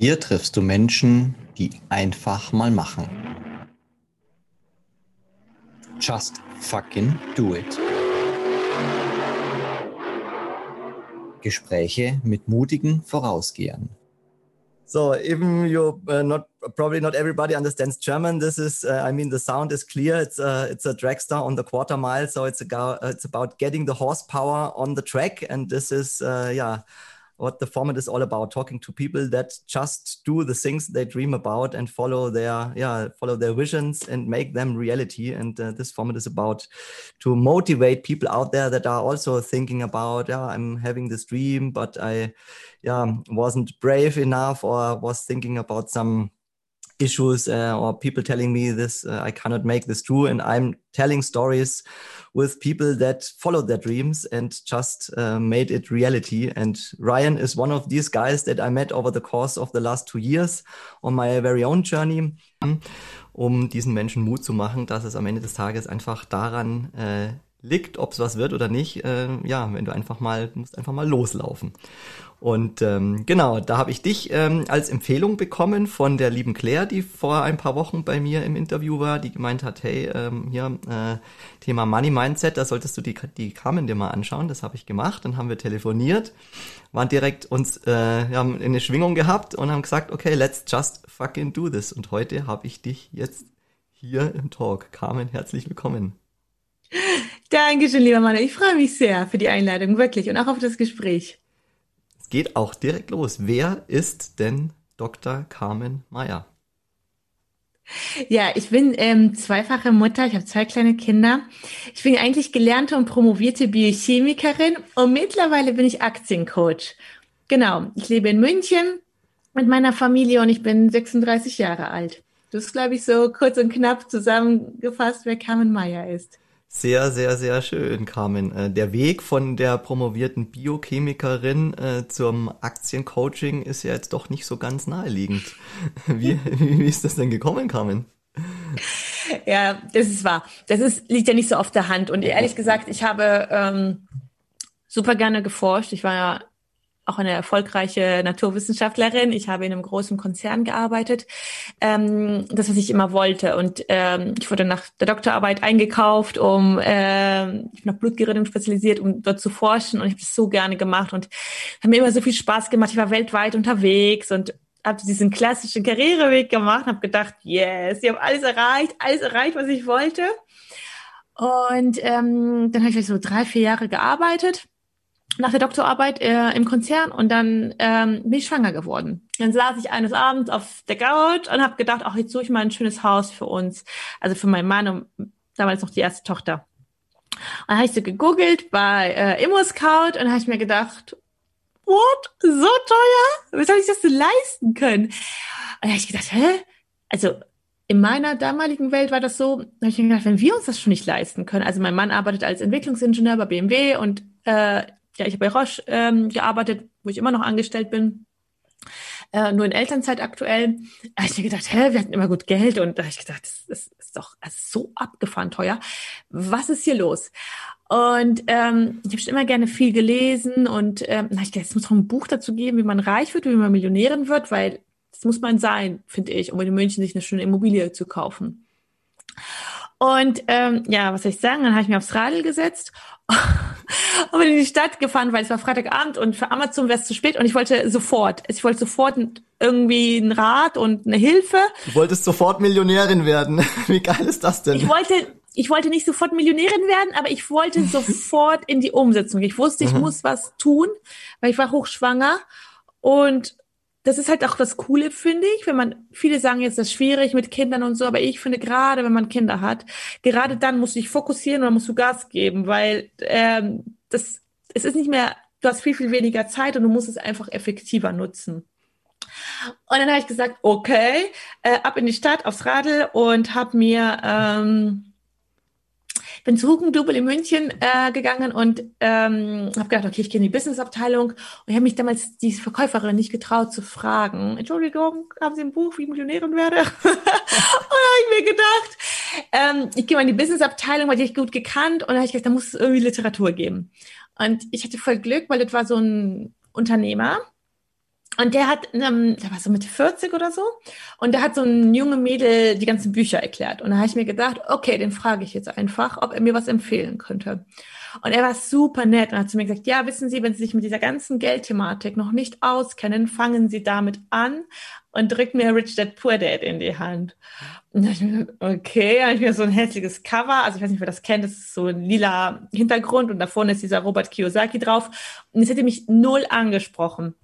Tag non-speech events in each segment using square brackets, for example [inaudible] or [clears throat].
Hier triffst du Menschen, die einfach mal machen. Just fucking do it. Gespräche mit mutigen Vorausgehern. So even you uh, not probably not everybody understands German. This is, uh, I mean, the sound is clear. It's a it's a dragster on the quarter mile, so it's a it's about getting the horsepower on the track, and this is uh, yeah what the format is all about talking to people that just do the things they dream about and follow their yeah follow their visions and make them reality. And uh, this format is about to motivate people out there that are also thinking about yeah i'm having this dream but i yeah wasn't brave enough or was thinking about some issues uh, or people telling me this uh, i cannot make this true and i'm telling stories with people that followed their dreams and just uh, made it reality. And Ryan is one of these guys that I met over the course of the last two years on my very own journey, um diesen Menschen Mut zu machen, dass es am Ende des Tages einfach daran äh, liegt, ob es was wird oder nicht. Äh, ja, wenn du einfach mal, musst einfach mal loslaufen. Und ähm, genau, da habe ich dich ähm, als Empfehlung bekommen von der lieben Claire, die vor ein paar Wochen bei mir im Interview war, die gemeint hat, hey, ähm, hier äh, Thema Money Mindset, da solltest du die, die Carmen dir mal anschauen. Das habe ich gemacht. Dann haben wir telefoniert, waren direkt uns, äh, wir haben eine Schwingung gehabt und haben gesagt, okay, let's just fucking do this. Und heute habe ich dich jetzt hier im Talk. Carmen, herzlich willkommen. Dankeschön, lieber Mann. Ich freue mich sehr für die Einladung, wirklich, und auch auf das Gespräch geht auch direkt los. Wer ist denn Dr. Carmen Meyer? Ja, ich bin ähm, zweifache Mutter, ich habe zwei kleine Kinder. Ich bin eigentlich gelernte und promovierte Biochemikerin und mittlerweile bin ich Aktiencoach. Genau, ich lebe in München mit meiner Familie und ich bin 36 Jahre alt. Das ist, glaube ich, so kurz und knapp zusammengefasst, wer Carmen Meyer ist. Sehr, sehr, sehr schön, Carmen. Äh, der Weg von der promovierten Biochemikerin äh, zum Aktiencoaching ist ja jetzt doch nicht so ganz naheliegend. [laughs] [laughs] Wie, wie ist das denn gekommen, Carmen? Ja, das ist wahr. Das ist, liegt ja nicht so auf der Hand. Und ehrlich gesagt, ich habe ähm, super gerne geforscht. Ich war ja auch eine erfolgreiche Naturwissenschaftlerin. Ich habe in einem großen Konzern gearbeitet. Ähm, das, was ich immer wollte. Und ähm, ich wurde nach der Doktorarbeit eingekauft, um äh, ich bin auf Blutgerinnung spezialisiert, um dort zu forschen. Und ich habe das so gerne gemacht und habe mir immer so viel Spaß gemacht. Ich war weltweit unterwegs und habe diesen klassischen Karriereweg gemacht, habe gedacht, yes, ich habe alles erreicht, alles erreicht, was ich wollte. Und ähm, dann habe ich so drei, vier Jahre gearbeitet nach der Doktorarbeit äh, im Konzern und dann ähm, bin ich schwanger geworden. Dann saß ich eines Abends auf der Couch und habe gedacht, ach, jetzt suche ich mal ein schönes Haus für uns, also für meinen Mann und damals noch die erste Tochter. Und dann habe ich so gegoogelt bei äh, ImmoScout und habe ich mir gedacht, what? So teuer? Wie soll ich das denn leisten können? Und dann habe ich gedacht, hä? Also in meiner damaligen Welt war das so, da habe ich mir gedacht, wenn wir uns das schon nicht leisten können, also mein Mann arbeitet als Entwicklungsingenieur bei BMW und äh, ja, ich habe bei Roche ähm, gearbeitet, wo ich immer noch angestellt bin. Äh, nur in Elternzeit aktuell. Da habe ich mir gedacht, hä, wir hatten immer gut Geld und da habe ich gedacht, das, das ist doch so abgefahren teuer. Was ist hier los? Und ähm, ich habe schon immer gerne viel gelesen und ähm, na, ich gedacht, es muss auch ein Buch dazu geben, wie man reich wird, wie man Millionärin wird, weil das muss man sein, finde ich, um in München sich eine schöne Immobilie zu kaufen. Und ähm, ja, was soll ich sagen? Dann habe ich mir aufs Radl gesetzt [laughs] und bin in die Stadt gefahren, weil es war Freitagabend und für Amazon wäre es zu spät und ich wollte sofort, ich wollte sofort irgendwie ein Rat und eine Hilfe. Du wolltest sofort Millionärin werden. [laughs] Wie geil ist das denn? Ich wollte, ich wollte nicht sofort Millionärin werden, aber ich wollte [laughs] sofort in die Umsetzung. Ich wusste, ich mhm. muss was tun, weil ich war hochschwanger und das ist halt auch das Coole, finde ich, wenn man, viele sagen jetzt, das ist schwierig mit Kindern und so, aber ich finde gerade, wenn man Kinder hat, gerade dann musst du dich fokussieren oder musst du Gas geben, weil ähm, das, es ist nicht mehr, du hast viel, viel weniger Zeit und du musst es einfach effektiver nutzen. Und dann habe ich gesagt, okay, äh, ab in die Stadt aufs Radl und habe mir ähm, bin zu Hugendubel in München äh, gegangen und ähm, habe gedacht, okay, ich gehe in die Businessabteilung und ich habe mich damals die Verkäuferin nicht getraut zu fragen. Entschuldigung, haben Sie ein Buch, wie ich Millionärin werde? [laughs] und habe ich mir gedacht, ähm, ich gehe mal in die Businessabteilung, weil die ich gut gekannt und da habe ich gedacht, da muss es irgendwie Literatur geben. Und ich hatte voll Glück, weil das war so ein Unternehmer Und der hat, ähm, der war so mit 40 oder so, und der hat so ein junge Mädel die ganzen Bücher erklärt. Und da habe ich mir gedacht, okay, den frage ich jetzt einfach, ob er mir was empfehlen könnte. Und er war super nett und hat zu mir gesagt, ja, wissen Sie, wenn Sie sich mit dieser ganzen Geldthematik noch nicht auskennen, fangen Sie damit an und drückt mir Rich Dad Poor Dad in die Hand. Und da habe ich mir gedacht, okay, habe ich mir so ein hässliches Cover, also ich weiß nicht, wer das kennt, das ist so ein lila Hintergrund und da vorne ist dieser Robert Kiyosaki drauf. Und es hätte mich null angesprochen.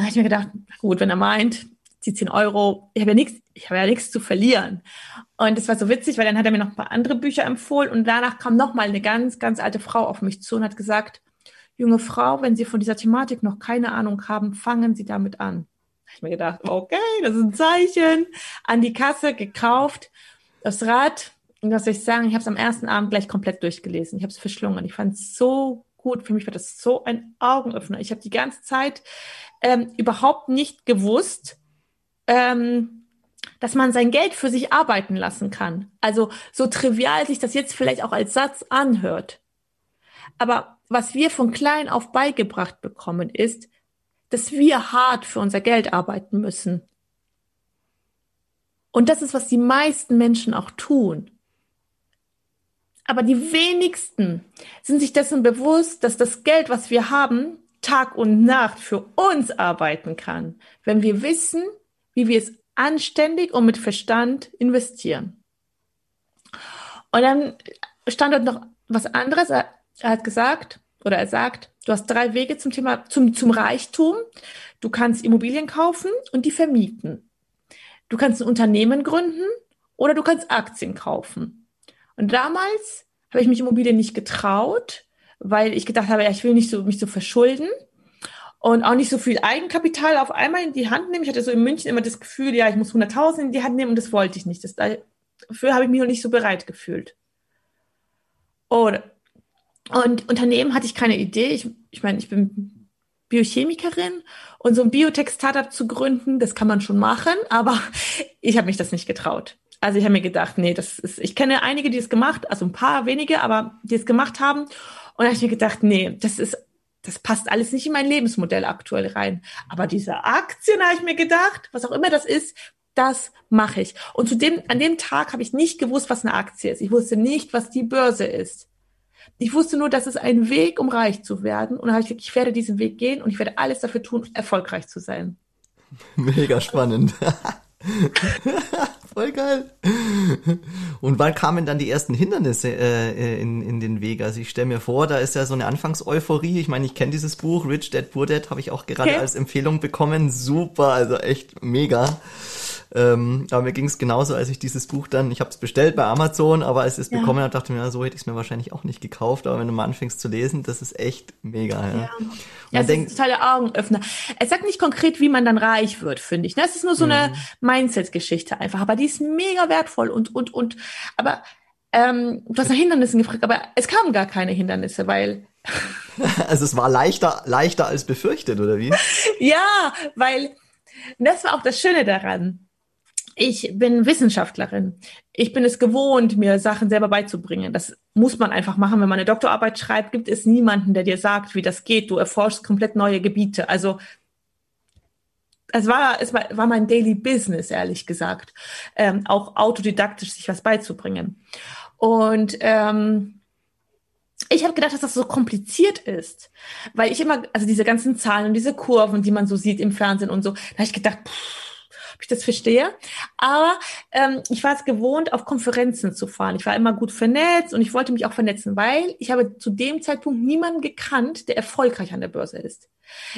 Da habe ich mir gedacht, gut, wenn er meint, die 10 Euro, ich habe ja nichts, ich habe ja nichts zu verlieren. Und es war so witzig, weil dann hat er mir noch ein paar andere Bücher empfohlen und danach kam noch mal eine ganz, ganz alte Frau auf mich zu und hat gesagt, junge Frau, wenn Sie von dieser Thematik noch keine Ahnung haben, fangen Sie damit an. Da habe ich mir gedacht, okay, das ist ein Zeichen. An die Kasse gekauft, das Rad. Und was soll ich sagen, ich habe es am ersten Abend gleich komplett durchgelesen. Ich habe es verschlungen. Ich fand es so gut. Für mich war das so ein Augenöffner. Ich habe die ganze Zeit ähm, überhaupt nicht gewusst, ähm, dass man sein Geld für sich arbeiten lassen kann. Also so trivial sich das jetzt vielleicht auch als Satz anhört. Aber was wir von klein auf beigebracht bekommen, ist, dass wir hart für unser Geld arbeiten müssen. Und das ist, was die meisten Menschen auch tun. Aber die wenigsten sind sich dessen bewusst, dass das Geld, was wir haben, Tag und Nacht für uns arbeiten kann, wenn wir wissen, wie wir es anständig und mit Verstand investieren. Und dann stand dort noch was anderes. Er, hat gesagt, oder er sagt, du hast drei Wege zum Thema, zum, zum Reichtum. Du kannst Immobilien kaufen und die vermieten. Du kannst ein Unternehmen gründen oder du kannst Aktien kaufen. Und damals habe ich mich Immobilien nicht getraut, weil ich gedacht habe, ja, ich will nicht so, mich so verschulden und auch nicht so viel Eigenkapital auf einmal in die Hand nehmen. Ich hatte so in München immer das Gefühl, ja, ich muss 100.000 in die Hand nehmen und das wollte ich nicht. Das, dafür habe ich mich noch nicht so bereit gefühlt. Oder, und Unternehmen hatte ich keine Idee. Ich, ich meine, ich bin Biochemikerin und so ein Biotech-Startup zu gründen, das kann man schon machen, aber [laughs] ich habe mich das nicht getraut. Also ich habe mir gedacht, nee, das ist, ich kenne einige, die es gemacht, also ein paar wenige, aber die es gemacht haben. Und da habe ich mir gedacht, nee, das ist das passt alles nicht in mein Lebensmodell aktuell rein. Aber diese Aktien, habe ich mir gedacht, was auch immer das ist, das mache ich. Und zu dem, an dem Tag habe ich nicht gewusst, was eine Aktie ist. Ich wusste nicht, was die Börse ist. Ich wusste nur, dass es ein Weg, um reich zu werden. Und da habe ich gesagt, ich werde diesen Weg gehen und ich werde alles dafür tun, erfolgreich zu sein. [laughs] Mega spannend. [laughs] [laughs] Voll geil. Und wann kamen dann die ersten Hindernisse äh, in, in den Weg? Also ich stelle mir vor, da ist ja so eine Anfangseuphorie. Ich meine, ich kenne dieses Buch, Rich Dad Poor Dad, habe ich auch gerade okay. als Empfehlung bekommen. Super, also echt mega. Ähm, aber mir ging es genauso, als ich dieses Buch dann, ich habe es bestellt bei Amazon, aber als ich es ja. bekommen habe, dachte ich mir, so hätte ich es mir wahrscheinlich auch nicht gekauft. Aber wenn du mal anfängst zu lesen, das ist echt mega. Ja, ja. ja es denkt, ist totaler Augenöffner. Es sagt nicht konkret, wie man dann reich wird, finde ich. Ne? Es ist nur so eine mhm. Mindset-Geschichte einfach, aber die ist mega wertvoll und und und. Aber ähm, du hast nach Hindernissen gefragt, aber es kamen gar keine Hindernisse, weil [laughs] also es war leichter, leichter als befürchtet, oder wie? [laughs] ja, weil das war auch das Schöne daran ich bin Wissenschaftlerin. Ich bin es gewohnt, mir Sachen selber beizubringen. Das muss man einfach machen. Wenn man eine Doktorarbeit schreibt, gibt es niemanden, der dir sagt, wie das geht. Du erforschst komplett neue Gebiete. Also es war, es war, war mein Daily Business, ehrlich gesagt, ähm, auch autodidaktisch sich was beizubringen. Und ähm, ich habe gedacht, dass das so kompliziert ist, weil ich immer, also diese ganzen Zahlen und diese Kurven, die man so sieht im Fernsehen und so, da habe ich gedacht, pff, ob ich das verstehe. Aber ähm, ich war es gewohnt, auf Konferenzen zu fahren. Ich war immer gut vernetzt und ich wollte mich auch vernetzen, weil ich habe zu dem Zeitpunkt niemanden gekannt, der erfolgreich an der Börse ist.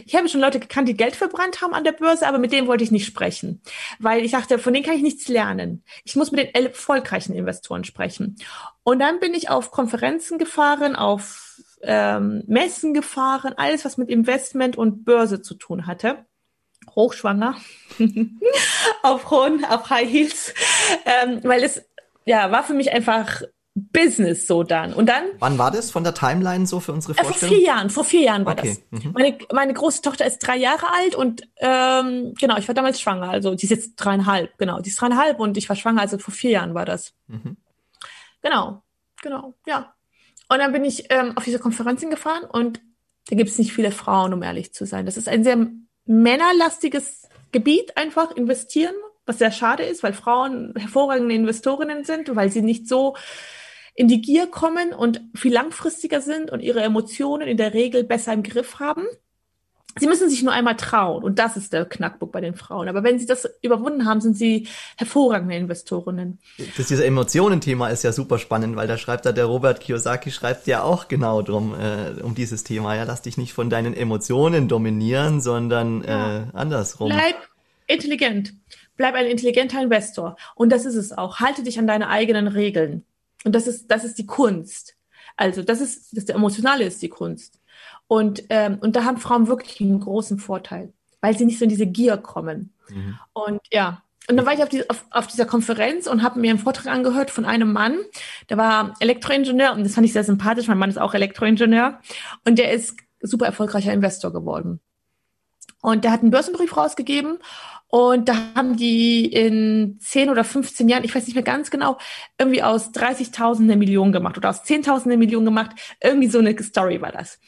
Ich habe schon Leute gekannt, die Geld verbrannt haben an der Börse, aber mit denen wollte ich nicht sprechen, weil ich dachte, von denen kann ich nichts lernen. Ich muss mit den erfolgreichen Investoren sprechen. Und dann bin ich auf Konferenzen gefahren, auf ähm, Messen gefahren, alles, was mit Investment und Börse zu tun hatte hochschwanger [laughs] auf hohen, auf High Heels, ähm, weil es ja war für mich einfach Business so dann. Und dann. Wann war das von der Timeline so für unsere Vorstellung? Äh, vor vier Jahren. Vor vier Jahren war okay. das. Mhm. Meine, meine große Tochter ist drei Jahre alt und ähm, genau, ich war damals schwanger. Also die ist jetzt dreieinhalb, genau. Die ist dreieinhalb und ich war schwanger, also vor vier Jahren war das. Mhm. Genau, genau, ja. Und dann bin ich ähm, auf diese Konferenzen gefahren und da gibt es nicht viele Frauen, um ehrlich zu sein. Das ist ein sehr männerlastiges Gebiet einfach investieren, was sehr schade ist, weil Frauen hervorragende Investorinnen sind, weil sie nicht so in die Gier kommen und viel langfristiger sind und ihre Emotionen in der Regel besser im Griff haben. Sie müssen sich nur einmal trauen und das ist der Knackpunkt bei den Frauen. Aber wenn sie das überwunden haben, sind sie hervorragende Investorinnen. Das dieser Emotionen-Thema ist ja super spannend, weil da schreibt da der Robert Kiyosaki schreibt ja auch genau drum äh, um dieses Thema. Ja, lass dich nicht von deinen Emotionen dominieren, sondern ja. äh, andersrum. Bleib intelligent. Bleib ein intelligenter Investor. Und das ist es auch. Halte dich an deine eigenen Regeln. Und das ist, das ist die Kunst. Also, das ist, das Emotionale ist die Kunst. Und, ähm, und da haben Frauen wirklich einen großen Vorteil, weil sie nicht so in diese Gier kommen. Mhm. Und ja, und dann war ich auf, die, auf, auf dieser Konferenz und habe mir einen Vortrag angehört von einem Mann, der war Elektroingenieur und das fand ich sehr sympathisch. Mein Mann ist auch Elektroingenieur und der ist super erfolgreicher Investor geworden. Und der hat einen Börsenbrief rausgegeben und da haben die in 10 oder 15 Jahren, ich weiß nicht mehr ganz genau, irgendwie aus 30.000 eine Million gemacht oder aus 10.000 eine Million gemacht. Irgendwie so eine Story war das.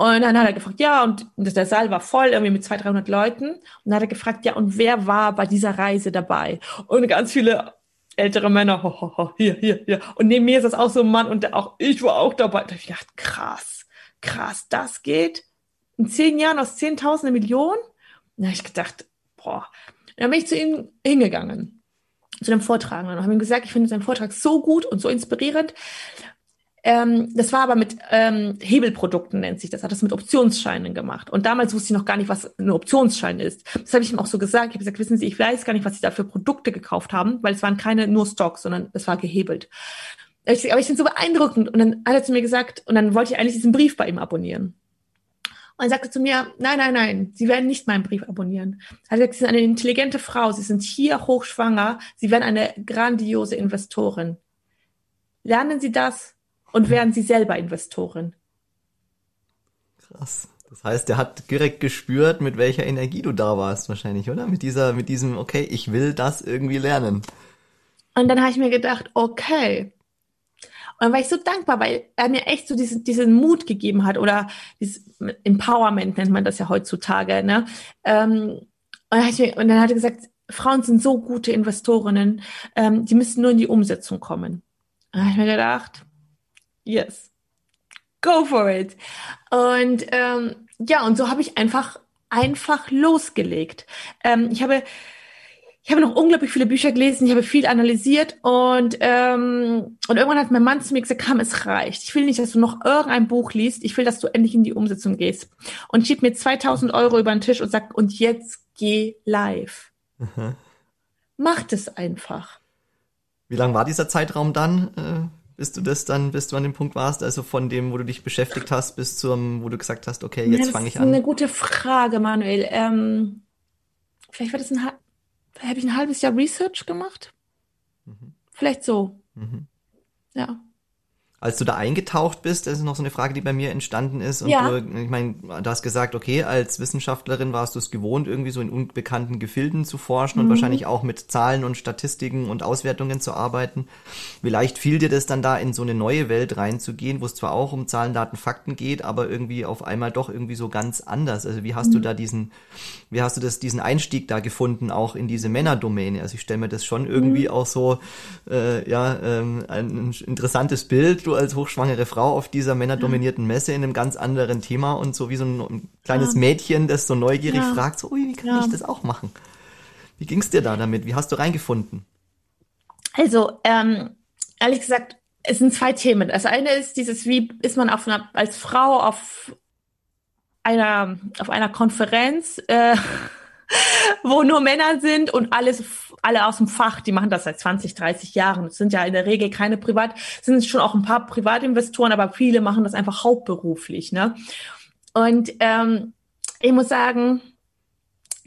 Und dann hat er gefragt, ja, und der Saal war voll, irgendwie mit 200, 300 Leuten. Und dann hat er gefragt, ja, und wer war bei dieser Reise dabei? Und ganz viele ältere Männer, ho, ho, ho, hier, hier, hier. Und neben mir ist das auch so ein Mann und auch ich war auch dabei. Da hab ich gedacht, krass, krass, das geht in zehn Jahren aus 10.000 eine Million? Da habe ich gedacht, boah. Dann bin ich zu ihm hingegangen, zu dem Vortrag und habe ihm gesagt, ich finde seinen Vortrag so gut und so inspirierend. Ähm, das war aber mit ähm, Hebelprodukten, nennt sich das, hat das mit Optionsscheinen gemacht. Und damals wusste ich noch gar nicht, was ein Optionsschein ist. Das habe ich ihm auch so gesagt. Ich habe gesagt, wissen Sie, ich weiß gar nicht, was Sie da für Produkte gekauft haben, weil es waren keine nur Stocks, sondern es war gehebelt. Aber ich, aber finde so beeindruckend. Und dann hat er zu mir gesagt, und dann wollte ich eigentlich diesen Brief bei ihm abonnieren. Und er sagte zu mir, nein, nein, nein, Sie werden nicht meinen Brief abonnieren. Er hat gesagt, Sie sind eine intelligente Frau, Sie sind hier hochschwanger, Sie werden eine grandiose Investorin. Lernen Sie das und werden Sie selber Investorin. Krass. Das heißt, er hat direkt gespürt, mit welcher Energie du da warst, wahrscheinlich, oder? Mit dieser, mit diesem, okay, ich will das irgendwie lernen. Und dann habe ich mir gedacht, okay, und dann war ich so dankbar, weil er mir echt so diesen, diesen Mut gegeben hat oder dieses Empowerment nennt man das ja heutzutage. Ne? Ähm, und, dann mir, und, dann hat er gesagt, Frauen sind so gute Investorinnen, ähm, die müssen nur in die Umsetzung kommen. Und dann habe ich mir gedacht, yes, go for it. Und ähm, ja, und so habe ich einfach einfach losgelegt. Ähm, ich habe ich habe noch unglaublich viele Bücher gelesen, ich habe viel analysiert und, ähm, und irgendwann hat mein Mann zu mir gesagt, komm, es reicht. Ich will nicht, dass du noch irgendein Buch liest, ich will, dass du endlich in die Umsetzung gehst. Und schiebt mir 2000 Euro über den Tisch und sagt, und jetzt geh live. Mhm. Macht es einfach. Wie lang war dieser Zeitraum dann, äh, bis du das dann, bis du an dem Punkt warst, also von dem, wo du dich beschäftigt hast, bis zum, wo du gesagt hast, okay, jetzt ja, fange ich an? Das ist eine gute Frage, Manuel. Ähm, vielleicht war das ein habe ich ein halbes Jahr Research gemacht. Mhm. Vielleicht so. Mhm. Ja als du da eingetaucht bist, das ist noch so eine Frage, die bei mir entstanden ist. Und ja. du, ich meine, du hast gesagt, okay, als Wissenschaftlerin warst du es gewohnt, irgendwie so in unbekannten Gefilden zu forschen mhm. und wahrscheinlich auch mit Zahlen und Statistiken und Auswertungen zu arbeiten. Vielleicht fiel dir das dann da in so eine neue Welt reinzugehen, wo es zwar auch um Zahlen, Daten, Fakten geht, aber irgendwie auf einmal doch irgendwie so ganz anders. Also wie hast mhm. du da diesen, wie hast du das, diesen Einstieg da gefunden, auch in diese Männerdomäne? Also ich stelle mir das schon irgendwie mhm. auch so, äh, ja, ähm, ein interessantes Bild du als hochschwangere Frau auf dieser männerdominierten Messe in einem ganz anderen Thema und so wie so ein kleines ja. Mädchen, das so neugierig ja. fragt, so, ui, wie kann ja. ich das auch machen? Wie ging's dir da damit? Wie hast du reingefunden? Also, ähm, ehrlich gesagt, es sind zwei Themen. Das eine ist dieses, wie ist man auf einer, als Frau auf einer, auf einer Konferenz, äh, [laughs] wo nur Männer sind und alles, alle aus dem Fach, die machen das seit 20, 30 Jahren. Es sind ja in der Regel keine Privat, sind schon auch ein paar Privatinvestoren, aber viele machen das einfach hauptberuflich. Ne? Und ähm, ich muss sagen,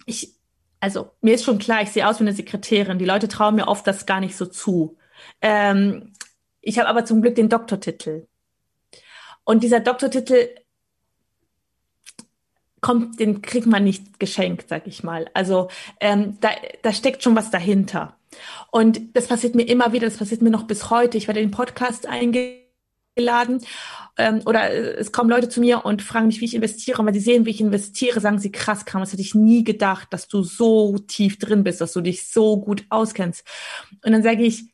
ich, also mir ist schon klar, ich sehe aus wie eine Sekretärin. Die Leute trauen mir oft das gar nicht so zu. Ähm, ich habe aber zum Glück den Doktortitel. Und dieser Doktortitel kommt, den kriegt man nicht geschenkt, sag ich mal. Also ähm, da, da steckt schon was dahinter. Und das passiert mir immer wieder, das passiert mir noch bis heute. Ich werde den Podcast eingeladen eingeladen ähm, oder äh, es kommen Leute zu mir und fragen mich, wie ich investiere. Und wenn sie sehen, wie ich investiere, sagen sie, krass, Kram, das hätte ich nie gedacht, dass du so tief drin bist, dass du dich so gut auskennst. Und dann sage ich,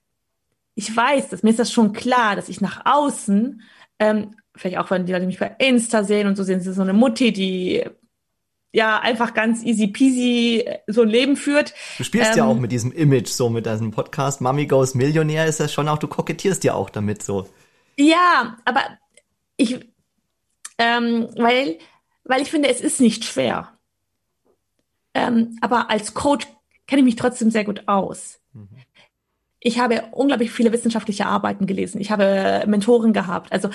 ich weiß, dass mir ist das schon klar, dass ich nach außen, ähm, vielleicht auch wenn die Leute mich bei Insta sehen und so sehen sie so eine Mutti, die ja einfach ganz easy peasy äh, so ein Leben führt. Du spielst ähm, ja auch mit diesem Image, so mit diesem Podcast Mami Goes Millionär ist das schon auch, du kokettierst ja auch damit so. Ja, aber ich, ähm, weil, weil ich finde, es ist nicht schwer. Ähm, aber als Coach kenne ich mich trotzdem sehr gut aus. Mhm. Ich habe unglaublich viele wissenschaftliche Arbeiten gelesen. Ich habe Mentoren gehabt. Also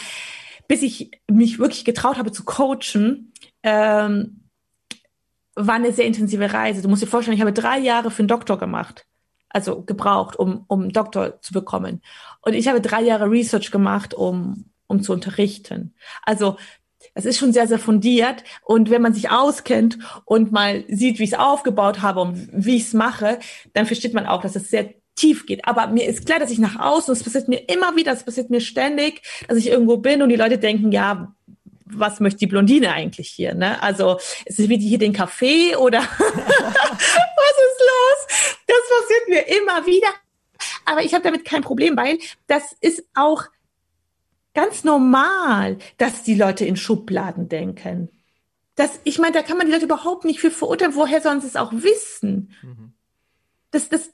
bis ich mich wirklich getraut habe zu coachen, ähm, war eine sehr intensive Reise. Du musst dir vorstellen, ich habe drei Jahre für einen Doktor gemacht, also gebraucht, um, um einen Doktor zu bekommen. Und ich habe drei Jahre Research gemacht, um, um zu unterrichten. Also es ist schon sehr, sehr fundiert. Und wenn man sich auskennt und mal sieht, wie ich es aufgebaut habe und wie ich es mache, dann versteht man auch, dass es sehr tief geht. Aber mir ist klar, dass ich nach außen, es passiert mir immer wieder, es passiert mir ständig, dass ich irgendwo bin und die Leute denken, ja, was möchte die Blondine eigentlich hier? Ne? Also ist es wie hier den Kaffee oder [laughs] was ist los? Das passiert mir immer wieder. Aber ich habe damit kein Problem, weil das ist auch ganz normal, dass die Leute in Schubladen denken. Das, ich meine, da kann man die Leute überhaupt nicht für verurteilen. Woher sollen sie es auch wissen? Mhm. Das, das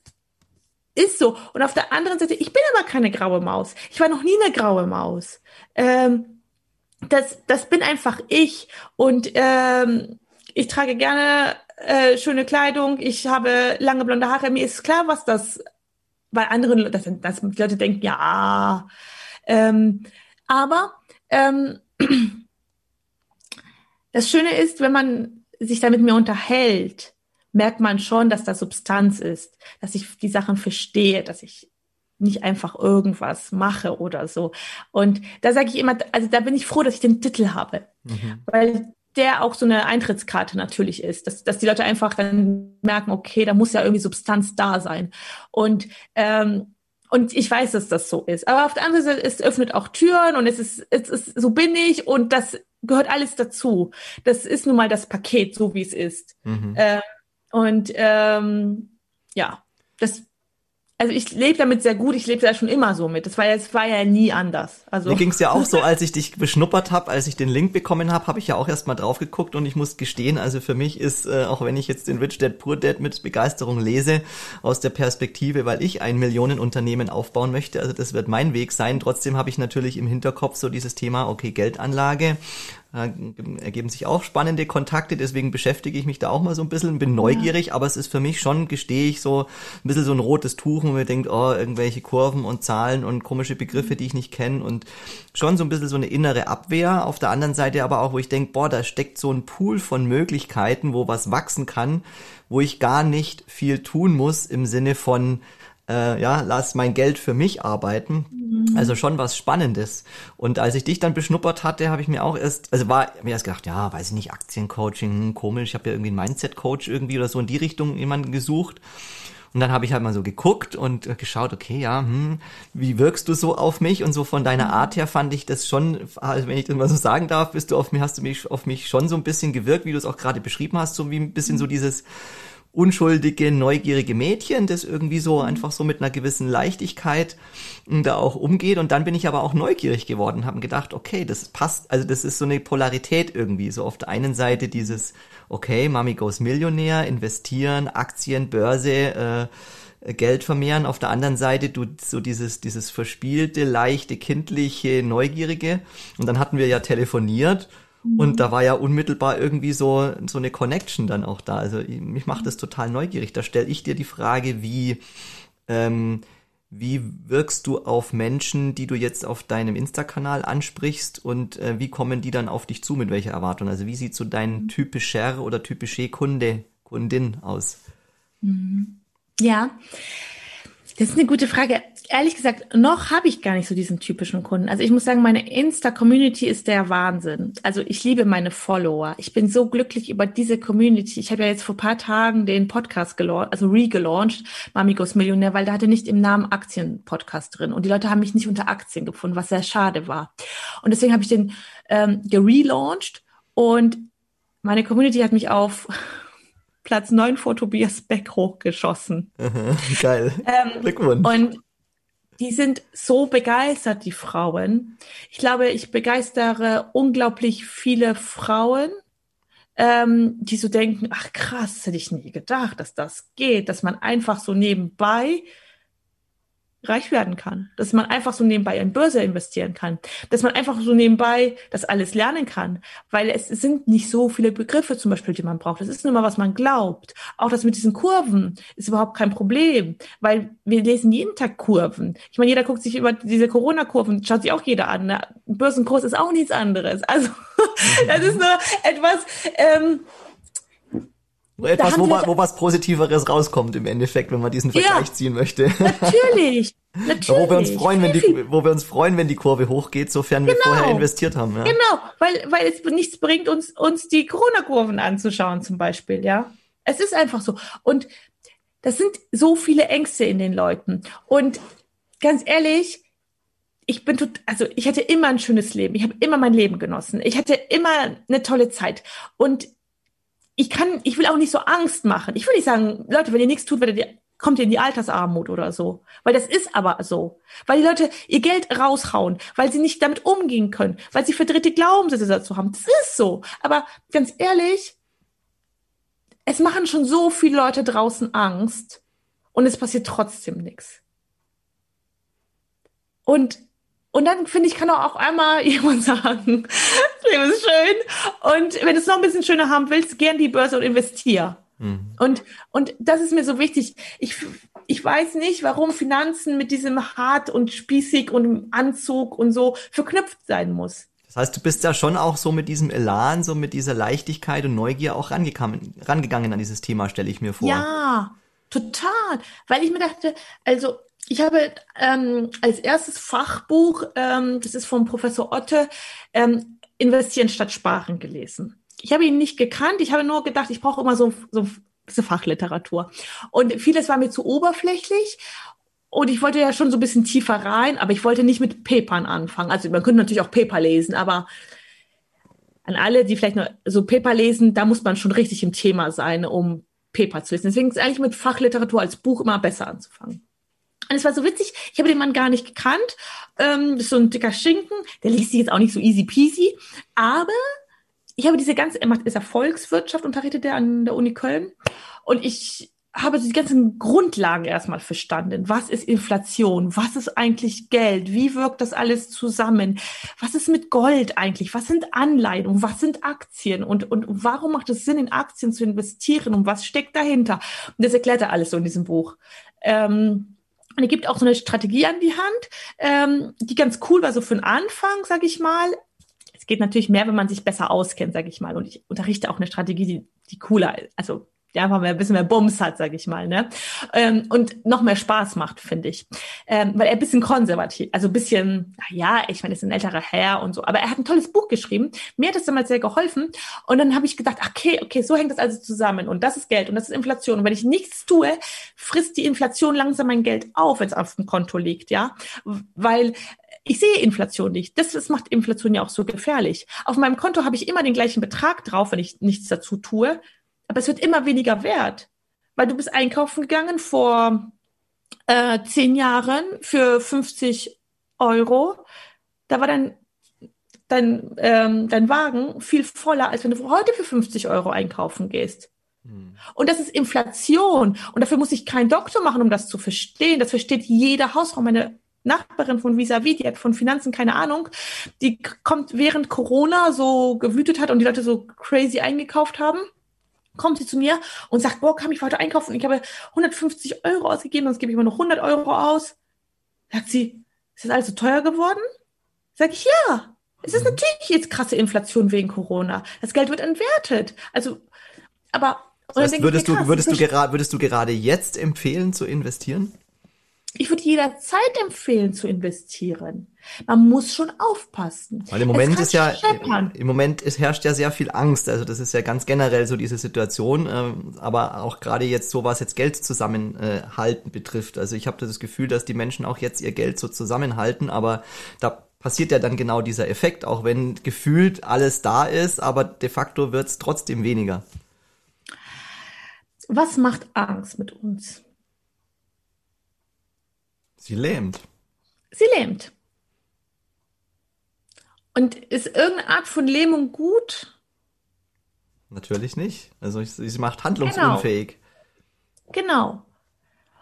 ist so. Und auf der anderen Seite, ich bin aber keine graue Maus. Ich war noch nie eine graue Maus. Ähm, das, das bin einfach ich. Und ähm, ich trage gerne äh, schöne Kleidung. Ich habe lange blonde Haare. Mir ist klar, was das bei anderen, dass, dass Leute denken, ja. Ähm, aber ähm, [clears throat] das Schöne ist, wenn man sich da mit mir unterhält, merkt man schon, dass da Substanz ist, dass ich die Sachen verstehe, dass ich nicht einfach irgendwas mache oder so. Und da sage ich immer, also da bin ich froh, dass ich den Titel habe, mhm. weil der auch so eine Eintrittskarte natürlich ist, dass, dass die Leute einfach dann merken, okay, da muss ja irgendwie Substanz da sein. Und ähm, und ich weiß, dass das so ist. Aber auf der anderen Seite, es öffnet auch Türen und es ist, es ist, so bin ich und das gehört alles dazu. Das ist nun mal das Paket, so wie es ist. Mhm. Äh, und ähm, ja, das also ich lebe damit sehr gut, ich lebe da schon immer so mit. Das war ja, das war ja nie anders. Also Mir ging es ja auch so, [laughs] als ich dich beschnuppert habe, als ich den Link bekommen habe, habe ich ja auch erst mal drauf geguckt und ich muss gestehen, also für mich ist, äh, auch wenn ich jetzt den Rich Dad Poor Dad mit Begeisterung lese, aus der Perspektive, weil ich ein Millionenunternehmen aufbauen möchte, also das wird mein Weg sein. Trotzdem habe ich natürlich im Hinterkopf so dieses Thema, okay, Geldanlage ergeben sich auch spannende Kontakte, deswegen beschäftige ich mich da auch mal so ein bisschen, bin neugierig, ja. aber es ist für mich schon, gestehe ich, so ein bisschen so ein rotes Tuch, wo man denkt, oh, irgendwelche Kurven und Zahlen und komische Begriffe, die ich nicht kenne und schon so ein bisschen so eine innere Abwehr. Auf der anderen Seite aber auch, wo ich denke, boah, da steckt so ein Pool von Möglichkeiten, wo was wachsen kann, wo ich gar nicht viel tun muss im Sinne von, äh, ja, lass mein Geld für mich arbeiten. Mhm. Also schon was Spannendes. Und als ich dich dann beschnuppert hatte, habe ich mir auch erst, also war mir erst gedacht, ja, weiß ich nicht, Aktiencoaching, hm, komisch, ich habe ja irgendwie einen Mindset-Coach irgendwie oder so in die Richtung jemanden gesucht. Und dann habe ich halt mal so geguckt und geschaut, okay, ja, hm, wie wirkst du so auf mich? Und so von deiner mhm. Art her fand ich das schon, also wenn ich das mal so sagen darf, bist du auf mich, hast du mich auf mich schon so ein bisschen gewirkt, wie du es auch gerade beschrieben hast, so wie ein bisschen so mhm. dieses unschuldige, neugierige Mädchen, das irgendwie so einfach so mit einer gewissen Leichtigkeit hm, da auch umgeht. Und dann bin ich aber auch neugierig geworden, habe gedacht, okay, das passt, also das ist so eine Polarität irgendwie. So auf der einen Seite dieses, okay, Mami goes Millionär, investieren, Aktien, Börse, äh, Geld vermehren. Auf der anderen Seite du so dieses, dieses verspielte, leichte, kindliche, neugierige. Und dann hatten wir ja telefoniert und da war ja unmittelbar irgendwie so, so eine Connection dann auch da. Also mich macht das total neugierig. Da stelle ich dir die Frage, wie, ähm, wie wirkst du auf Menschen, die du jetzt auf deinem Insta-Kanal ansprichst und äh, wie kommen die dann auf dich zu, mit welcher Erwartung? Also wie sieht so dein typischer oder typische Kunde, Kundin aus? Mhm. Ja, Das ist eine gute Frage. Ehrlich gesagt, noch habe ich gar nicht so diesen typischen Kunden. Also ich muss sagen, meine Insta-Community ist der Wahnsinn. Also ich liebe meine Follower. Ich bin so glücklich über diese Community. Ich habe ja jetzt vor paar Tagen den Podcast gelauncht, also re-gelauncht, Mamigos Millionär, weil da hatte nicht im Namen Aktien-Podcast drin. Und die Leute haben mich nicht unter Aktien gefunden, was sehr schade war. Und deswegen habe ich den ähm, gerelauncht und meine Community hat mich auf [laughs] Platz 9 vor Tobias Beck hochgeschossen. geil. Ähm, Glückwunsch. Und die sind so begeistert, die Frauen. Ich glaube, ich begeistere unglaublich viele Frauen, ähm, die so denken, ach krass, hätte ich nie gedacht, dass das geht, dass man einfach so nebenbei reich werden kann, dass man einfach so nebenbei in Börse investieren kann, dass man einfach so nebenbei das alles lernen kann, weil es sind nicht so viele Begriffe zum Beispiel, die man braucht. Das ist nur mal, was man glaubt. Auch das mit diesen Kurven ist überhaupt kein Problem, weil wir lesen jeden Tag Kurven. Ich meine, jeder guckt sich über diese Corona-Kurven, schaut sich auch jeder an. Ne? Börsenkurs ist auch nichts anderes. Also [laughs] das ist nur etwas, ähm, etwas, wo, wo was Positiveres rauskommt im Endeffekt, wenn man diesen Vergleich ja, ziehen möchte. [laughs] Natürlich. Natürlich. wo wir uns freuen, wenn die, wo wir uns freuen, wenn die Kurve hochgeht, sofern wir genau. vorher investiert haben. Ja. Genau, weil, weil es nichts bringt, uns, uns die Corona-Kurven anzuschauen, zum Beispiel, ja. Es ist einfach so. Und das sind so viele Ängste in den Leuten. Und ganz ehrlich, ich bin tot, also ich hatte immer ein schönes Leben. Ich habe immer mein Leben genossen. Ich hatte immer eine tolle Zeit. Und ich kann, ich will auch nicht so Angst machen. Ich will nicht sagen, Leute, wenn ihr nichts tut, werdet ihr, kommt ihr in die Altersarmut oder so. Weil das ist aber so. Weil die Leute ihr Geld raushauen, weil sie nicht damit umgehen können, weil sie verdrehte Glaubenssätze dazu haben. Das ist so. Aber ganz ehrlich, es machen schon so viele Leute draußen Angst und es passiert trotzdem nichts. Und und dann finde ich, kann auch einmal [laughs] jemand sagen, Leben ist schön. Und wenn du es noch ein bisschen schöner haben willst, gern die Börse und investier. Mhm. Und, und das ist mir so wichtig. Ich, ich weiß nicht, warum Finanzen mit diesem hart und spießig und Anzug und so verknüpft sein muss. Das heißt, du bist ja schon auch so mit diesem Elan, so mit dieser Leichtigkeit und Neugier auch rangegangen, rangegangen an dieses Thema, stelle ich mir vor. Ja, total. Weil ich mir dachte, also ich habe ähm, als erstes Fachbuch, ähm, das ist vom Professor Otte, ähm, Investieren statt Sparen gelesen. Ich habe ihn nicht gekannt, ich habe nur gedacht, ich brauche immer so, so diese Fachliteratur. Und vieles war mir zu oberflächlich. Und ich wollte ja schon so ein bisschen tiefer rein, aber ich wollte nicht mit Papern anfangen. Also man könnte natürlich auch Paper lesen, aber an alle, die vielleicht nur so Paper lesen, da muss man schon richtig im Thema sein, um Paper zu lesen. Deswegen ist eigentlich mit Fachliteratur als Buch immer besser anzufangen. Und es war so witzig, ich habe den Mann gar nicht gekannt. Ähm, das ist so ein dicker Schinken, der liest sich jetzt auch nicht so easy peasy. Aber ich habe diese ganze, er macht, ist er Volkswirtschaft, unterrichtet er an der Uni Köln. Und ich habe die ganzen Grundlagen erstmal verstanden. Was ist Inflation? Was ist eigentlich Geld? Wie wirkt das alles zusammen? Was ist mit Gold eigentlich? Was sind Anleihen und was sind Aktien? Und, und warum macht es Sinn, in Aktien zu investieren? Und was steckt dahinter? Und das erklärt er alles so in diesem Buch. Ähm, und er gibt auch so eine Strategie an die Hand, ähm, die ganz cool war, so für den Anfang, sage ich mal. Es geht natürlich mehr, wenn man sich besser auskennt, sage ich mal. Und ich unterrichte auch eine Strategie, die, die cooler, also ja, einfach mehr, ein bisschen mehr Bums hat, sag ich mal, ne? Ähm, und noch mehr Spaß macht, finde ich. Ähm, weil er ein bisschen konservativ, also ein bisschen, ja, ich meine, ist ein älterer Herr und so, aber er hat ein tolles Buch geschrieben. Mir hat das damals sehr geholfen. Und dann habe ich gedacht, okay, okay, so hängt das also zusammen. Und das ist Geld und das ist Inflation. Und wenn ich nichts tue, frisst die Inflation langsam mein Geld auf, wenn es auf dem Konto liegt, ja? Weil ich sehe Inflation nicht. Das, das macht Inflation ja auch so gefährlich. Auf meinem Konto habe ich immer den gleichen Betrag drauf, wenn ich nichts dazu tue aber es wird immer weniger wert, weil du bist einkaufen gegangen vor äh, zehn Jahren für 50 Euro. Da war dein, dein, ähm, dein Wagen viel voller, als wenn du heute für 50 Euro einkaufen gehst. Hm. Und das ist Inflation. Und dafür muss ich keinen Doktor machen, um das zu verstehen. Das versteht jeder Hausraum. Meine Nachbarin von Visavi, die hat von Finanzen keine Ahnung, die kommt während Corona so gewütet hat und die Leute so crazy eingekauft haben kommt sie zu mir und sagt, boah, kann ich heute einkaufen? Ich habe 150 Euro ausgegeben, sonst gebe ich immer noch 100 Euro aus. Sagt sie, ist das alles so teuer geworden? Sag ich, ja. Es ist mhm. natürlich jetzt krasse Inflation wegen Corona. Das Geld wird entwertet. Also, aber das heißt, würdest, du, würdest, du gerade, würdest du gerade jetzt empfehlen zu investieren? Ich würde jederzeit empfehlen zu investieren. Man muss schon aufpassen. Weil im Moment ist ja, scheppern. im Moment ist, herrscht ja sehr viel Angst. Also das ist ja ganz generell so diese Situation. Ähm, aber auch gerade jetzt so, was jetzt Geld zusammenhalten betrifft. Also ich habe das Gefühl, dass die Menschen auch jetzt ihr Geld so zusammenhalten. Aber da passiert ja dann genau dieser Effekt, auch wenn gefühlt alles da ist, aber de facto wird es trotzdem weniger. Was macht Angst mit uns? Sie lähmt. Sie lähmt. Und ist irgendeine Art von Lähmung gut? Natürlich nicht. Also sie macht handlungsunfähig. Genau. genau.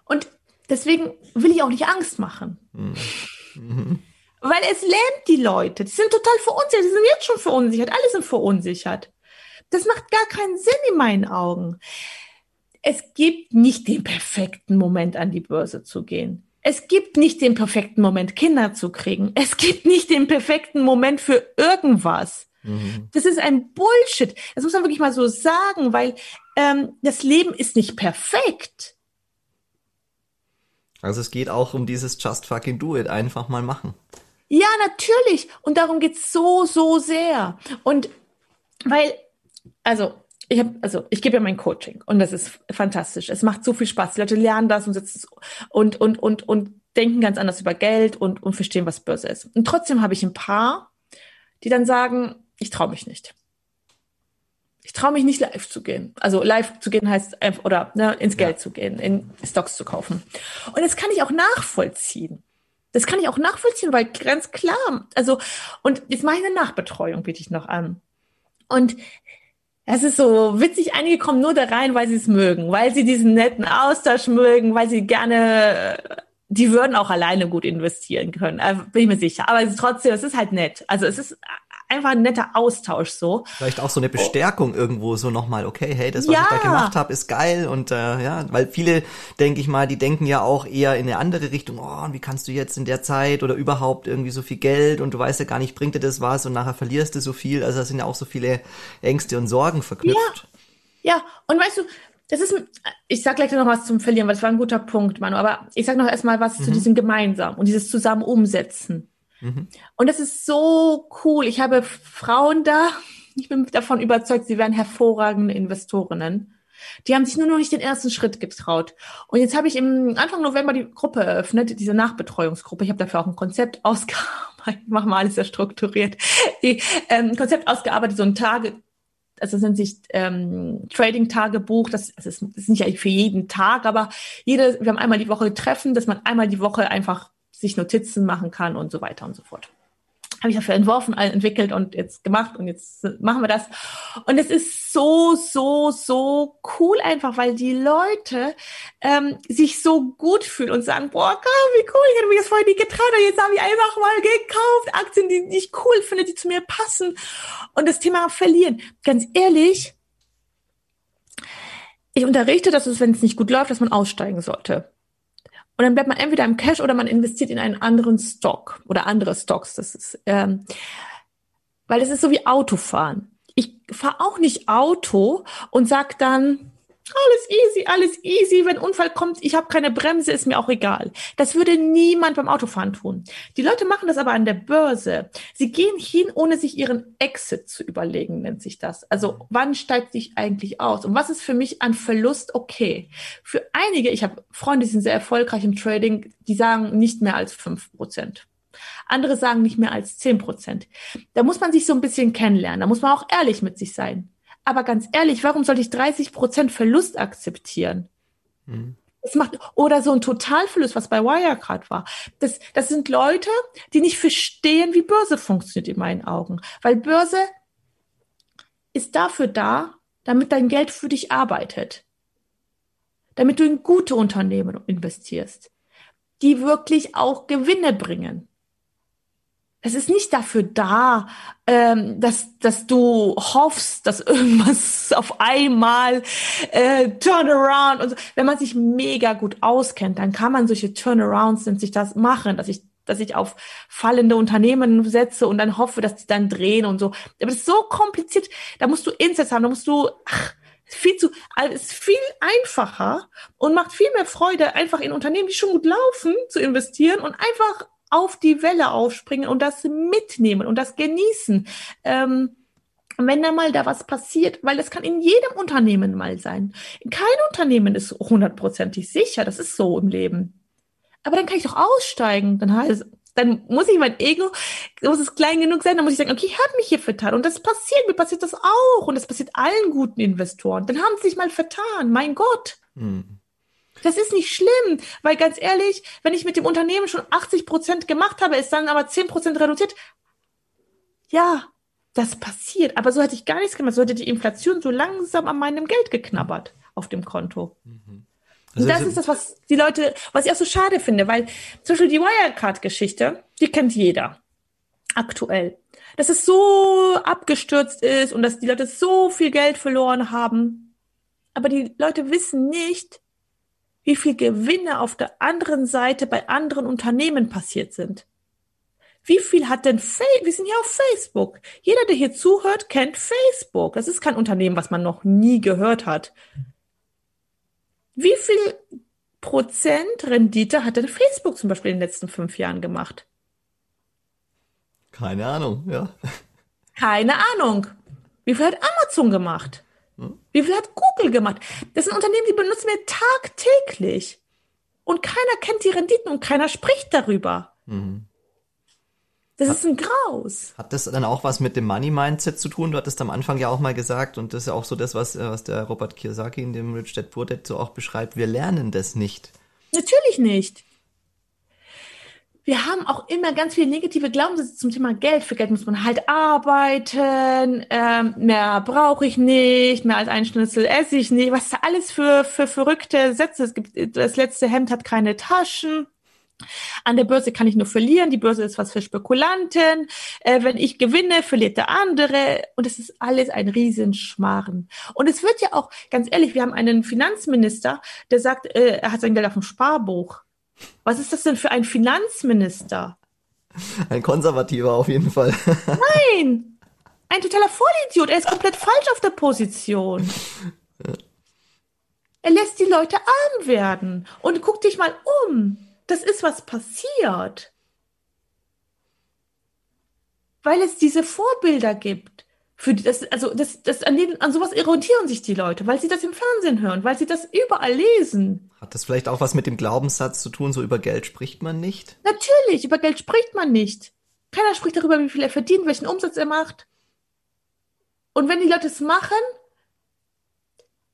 Und deswegen will ich auch nicht Angst machen. Mhm. Mhm. [laughs] Weil es lähmt die Leute. Die sind total verunsichert. Die sind jetzt schon verunsichert. Alle sind verunsichert. Das macht gar keinen Sinn in meinen Augen. Es gibt nicht den perfekten Moment, an die Börse zu gehen. Es gibt nicht den perfekten Moment, Kinder zu kriegen. Es gibt nicht den perfekten Moment für irgendwas. Mhm. Das ist ein Bullshit. Das muss man wirklich mal so sagen, weil ähm, das Leben ist nicht perfekt. Also es geht auch um dieses Just fucking do it, einfach mal machen. Ja, natürlich. Und darum geht's so, so sehr. Und weil, also, ich habe, also ich gebe ja mein Coaching und das ist fantastisch. Es macht so viel Spaß. Die Leute lernen das und sitzen und und und und denken ganz anders über Geld und und verstehen, was Börse ist. Und trotzdem habe ich ein paar, die dann sagen, ich traue mich nicht. Ich traue mich nicht live zu gehen. Also live zu gehen heißt einfach oder ne, ins Geld ja. zu gehen, in Stocks zu kaufen. Und das kann ich auch nachvollziehen. Das kann ich auch nachvollziehen, weil ganz klar, also, und jetzt mache ich eine Nachbetreuung, biete ich noch an. Und es ist so witzig, einige kommen nur da rein, weil sie es mögen, weil sie diesen netten Austausch mögen, weil sie gerne, die würden auch alleine gut investieren können, äh, bin ich mir sicher. Aber trotzdem, es ist halt nett. Also es ist einfach ein netter Austausch so. Vielleicht auch so eine Bestärkung oh. irgendwo so nochmal, okay, hey, das, was ja. ich da gemacht habe, ist geil und äh, ja, weil viele, denke ich mal, die denken ja auch eher in eine andere Richtung, oh, und wie kannst du jetzt in der Zeit oder überhaupt irgendwie so viel Geld und du weißt ja gar nicht, bringt dir das was und nachher verlierst du so viel, also da sind ja auch so viele Ängste und Sorgen verknüpft. Ja, ja. und weißt du, das ist, ich sag gleich noch was zum Verlieren, weil das war ein guter Punkt, Manu, aber ich sag noch erstmal was mhm. zu diesem gemeinsam und dieses zusammen umsetzen. Mhm. Und das ist so cool. Ich habe Frauen da, ich bin davon überzeugt, sie werden hervorragende Investorinnen. Die haben sich nur noch nicht den ersten Schritt getraut. Und jetzt habe ich im Anfang November die Gruppe eröffnet, diese Nachbetreuungsgruppe. Ich habe dafür auch ein Konzept [laughs] ausgearbeitet. Ich mache mal alles sehr strukturiert. Die ähm, Konzept ausgearbeitet, so ein Tage, also das nennt sich ähm, Trading-Tagebuch. Das, das, ist, das ist nicht für jeden Tag, aber jede, wir haben einmal die Woche Treffen, dass man einmal die Woche einfach sich Notizen machen kann und so weiter und so fort. Habe ich dafür entworfen, entwickelt und jetzt gemacht und jetzt machen wir das. Und es ist so, so, so cool einfach, weil die Leute ähm, sich so gut fühlen und sagen, boah, wie cool, ich hätte mich das vorher nie getraut und jetzt habe ich einfach mal gekauft, Aktien, die ich cool finde, die zu mir passen. Und das Thema verlieren. Ganz ehrlich, ich unterrichte, dass es, wenn es nicht gut läuft, dass man aussteigen sollte. Und dann bleibt man entweder im Cash oder man investiert in einen anderen Stock oder andere Stocks. Das ist, ähm, weil das ist so wie Autofahren. Ich fahre auch nicht Auto und sag dann, alles easy, alles easy. Wenn Unfall kommt, ich habe keine Bremse, ist mir auch egal. Das würde niemand beim Autofahren tun. Die Leute machen das aber an der Börse. Sie gehen hin, ohne sich ihren Exit zu überlegen, nennt sich das. Also wann steigt sich eigentlich aus? Und was ist für mich ein Verlust okay? Für einige, ich habe Freunde, die sind sehr erfolgreich im Trading, die sagen nicht mehr als fünf Prozent. Andere sagen nicht mehr als zehn Prozent. Da muss man sich so ein bisschen kennenlernen. Da muss man auch ehrlich mit sich sein. Aber ganz ehrlich, warum sollte ich 30 Prozent Verlust akzeptieren? Mhm. Das macht, oder so ein Totalverlust, was bei Wirecard war. Das, das sind Leute, die nicht verstehen, wie Börse funktioniert in meinen Augen. Weil Börse ist dafür da, damit dein Geld für dich arbeitet. Damit du in gute Unternehmen investierst, die wirklich auch Gewinne bringen. Es ist nicht dafür da, ähm, dass, dass du hoffst, dass [laughs] irgendwas auf einmal äh, Turnaround und so. Wenn man sich mega gut auskennt, dann kann man solche Turnarounds, nennt sich das, machen, dass ich dass ich auf fallende Unternehmen setze und dann hoffe, dass die dann drehen und so. Aber das ist so kompliziert. Da musst du Insets haben, da musst du, ach, Viel zu, also ist viel einfacher und macht viel mehr Freude, einfach in Unternehmen, die schon gut laufen, zu investieren und einfach auf die Welle aufspringen und das mitnehmen und das genießen. Ähm, wenn da mal da was passiert, weil das kann in jedem Unternehmen mal sein. Kein Unternehmen ist hundertprozentig sicher, das ist so im Leben. Aber dann kann ich doch aussteigen. Dann heißt, dann muss ich mein Ego, muss es klein genug sein, dann muss ich sagen, okay, ich habe mich hier vertan. Und das passiert, mir passiert das auch. Und das passiert allen guten Investoren. Dann haben sie sich mal vertan. Mein Gott. Hm. Das ist nicht schlimm, weil ganz ehrlich, wenn ich mit dem Unternehmen schon 80 Prozent gemacht habe, ist dann aber 10 Prozent reduziert. Ja, das passiert. Aber so hätte ich gar nichts gemacht. So hätte die Inflation so langsam an meinem Geld geknabbert auf dem Konto. Mhm. Also und das ist das, was die Leute, was ich auch so schade finde, weil zum Beispiel die Wirecard-Geschichte, die kennt jeder aktuell. Dass es so abgestürzt ist und dass die Leute so viel Geld verloren haben. Aber die Leute wissen nicht, wie viel Gewinne auf der anderen Seite bei anderen Unternehmen passiert sind. Wie viel hat denn Facebook? Wir sind ja auf Facebook. Jeder, der hier zuhört, kennt Facebook. Das ist kein Unternehmen, was man noch nie gehört hat. Wie viel Prozent Rendite hat denn Facebook zum Beispiel in den letzten fünf Jahren gemacht? Keine Ahnung, ja. Keine Ahnung. Wie viel hat Amazon gemacht? Wie viel hat Google gemacht? Das sind Unternehmen, die benutzen wir tagtäglich. Und keiner kennt die Renditen und keiner spricht darüber. Mhm. Das hat, ist ein Graus. Hat das dann auch was mit dem Money Mindset zu tun? Du hattest am Anfang ja auch mal gesagt, und das ist ja auch so das, was, äh, was der Robert Kiyosaki in dem Rich Dad Poor Dad so auch beschreibt. Wir lernen das nicht. Natürlich nicht. Wir haben auch immer ganz viele negative Glaubenssätze zum Thema Geld. Für Geld muss man halt arbeiten, ähm, mehr brauche ich nicht, mehr als ein Schnitzel esse ich nicht. Was ist alles für, für verrückte Sätze? Es gibt, das letzte Hemd hat keine Taschen. An der Börse kann ich nur verlieren. Die Börse ist was für Spekulanten. Äh, wenn ich gewinne, verliert der andere. Und es ist alles ein Riesenschmarren. Und es wird ja auch, ganz ehrlich, wir haben einen Finanzminister, der sagt, äh, er hat sein Geld auf dem Sparbuch. Was ist das denn für ein Finanzminister? Ein Konservativer auf jeden Fall. [laughs] Nein! Ein totaler Vollidiot. Er ist komplett falsch auf der Position. Er lässt die Leute arm werden. Und guck dich mal um. Das ist was passiert. Weil es diese Vorbilder gibt. Für die, das, also das, das, an, denen, an sowas irritieren sich die Leute, weil sie das im Fernsehen hören, weil sie das überall lesen. Hat das vielleicht auch was mit dem Glaubenssatz zu tun, so über Geld spricht man nicht? Natürlich, über Geld spricht man nicht. Keiner spricht darüber, wie viel er verdient, welchen Umsatz er macht. Und wenn die Leute es machen,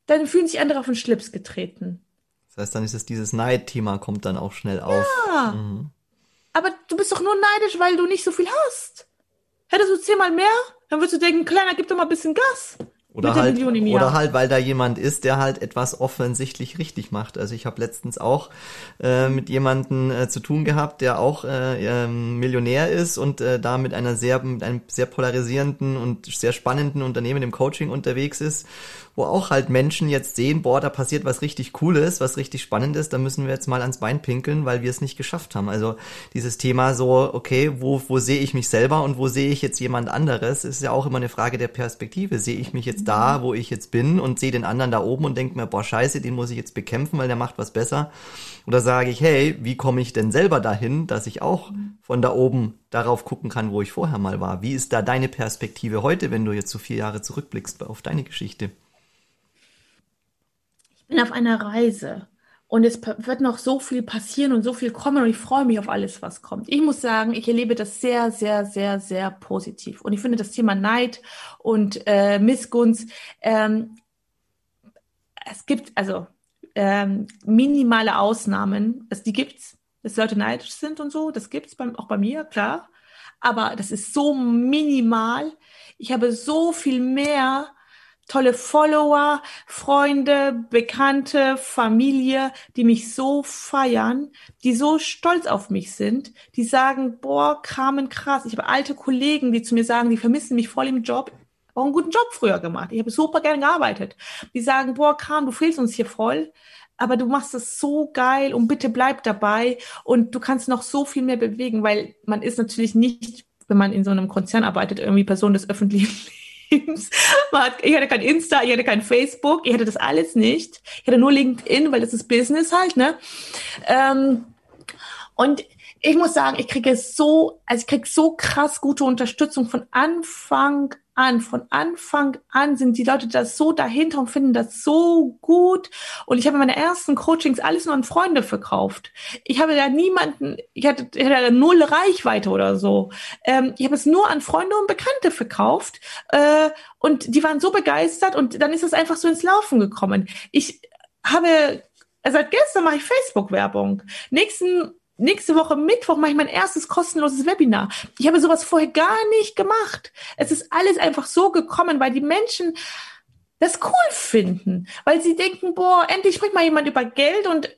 dann fühlen sich andere auf den Schlips getreten. Das heißt, dann ist es dieses Neidthema kommt dann auch schnell auf. Ja. Mhm. Aber du bist doch nur neidisch, weil du nicht so viel hast. Hättest du zehnmal mehr, dann würdest du denken, Kleiner, gib doch mal ein bisschen Gas. Oder halt, oder halt, weil da jemand ist, der halt etwas offensichtlich richtig macht. Also ich habe letztens auch äh, mit jemandem äh, zu tun gehabt, der auch äh, äh, Millionär ist und äh, da mit einer sehr, mit einem sehr polarisierenden und sehr spannenden Unternehmen im Coaching unterwegs ist wo auch halt Menschen jetzt sehen, boah, da passiert was richtig Cooles, was richtig Spannendes, da müssen wir jetzt mal ans Bein pinkeln, weil wir es nicht geschafft haben. Also dieses Thema so, okay, wo, wo sehe ich mich selber und wo sehe ich jetzt jemand anderes, ist ja auch immer eine Frage der Perspektive. Sehe ich mich jetzt da, wo ich jetzt bin und sehe den anderen da oben und denke mir, boah, scheiße, den muss ich jetzt bekämpfen, weil der macht was besser. Oder sage ich, hey, wie komme ich denn selber dahin, dass ich auch von da oben darauf gucken kann, wo ich vorher mal war? Wie ist da deine Perspektive heute, wenn du jetzt so vier Jahre zurückblickst auf deine Geschichte? bin auf einer Reise und es wird noch so viel passieren und so viel kommen und ich freue mich auf alles, was kommt. Ich muss sagen, ich erlebe das sehr, sehr, sehr, sehr positiv. Und ich finde das Thema Neid und äh, Missgunst, ähm, es gibt also ähm, minimale Ausnahmen, also die gibt's, dass Leute neidisch sind und so, das gibt's beim, auch bei mir, klar. Aber das ist so minimal. Ich habe so viel mehr tolle Follower, Freunde, Bekannte, Familie, die mich so feiern, die so stolz auf mich sind, die sagen, boah, Kramen krass. Ich habe alte Kollegen, die zu mir sagen, die vermissen mich voll im Job. Auch einen guten Job früher gemacht. Ich habe super gerne gearbeitet. Die sagen, boah, Kram, du fehlst uns hier voll. Aber du machst es so geil und bitte bleib dabei und du kannst noch so viel mehr bewegen, weil man ist natürlich nicht, wenn man in so einem Konzern arbeitet, irgendwie Person des öffentlichen Teams. [laughs] Ich hatte kein Insta, ich hatte kein Facebook, ich hatte das alles nicht. Ich hatte nur LinkedIn, weil das ist Business halt, ne? Ähm, und ich muss sagen, ich kriege so, also ich kriege so krass gute Unterstützung von Anfang an. Von Anfang an sind die Leute da so dahinter und finden das so gut. Und ich habe meine ersten Coachings alles nur an Freunde verkauft. Ich habe da niemanden, ich hatte, ich hatte null Reichweite oder so. Ähm, ich habe es nur an Freunde und Bekannte verkauft. Äh, und die waren so begeistert und dann ist es einfach so ins Laufen gekommen. Ich habe, seit gestern mache ich Facebook-Werbung. Nächsten Nächste Woche Mittwoch mache ich mein erstes kostenloses Webinar. Ich habe sowas vorher gar nicht gemacht. Es ist alles einfach so gekommen, weil die Menschen das cool finden, weil sie denken, boah, endlich spricht mal jemand über Geld und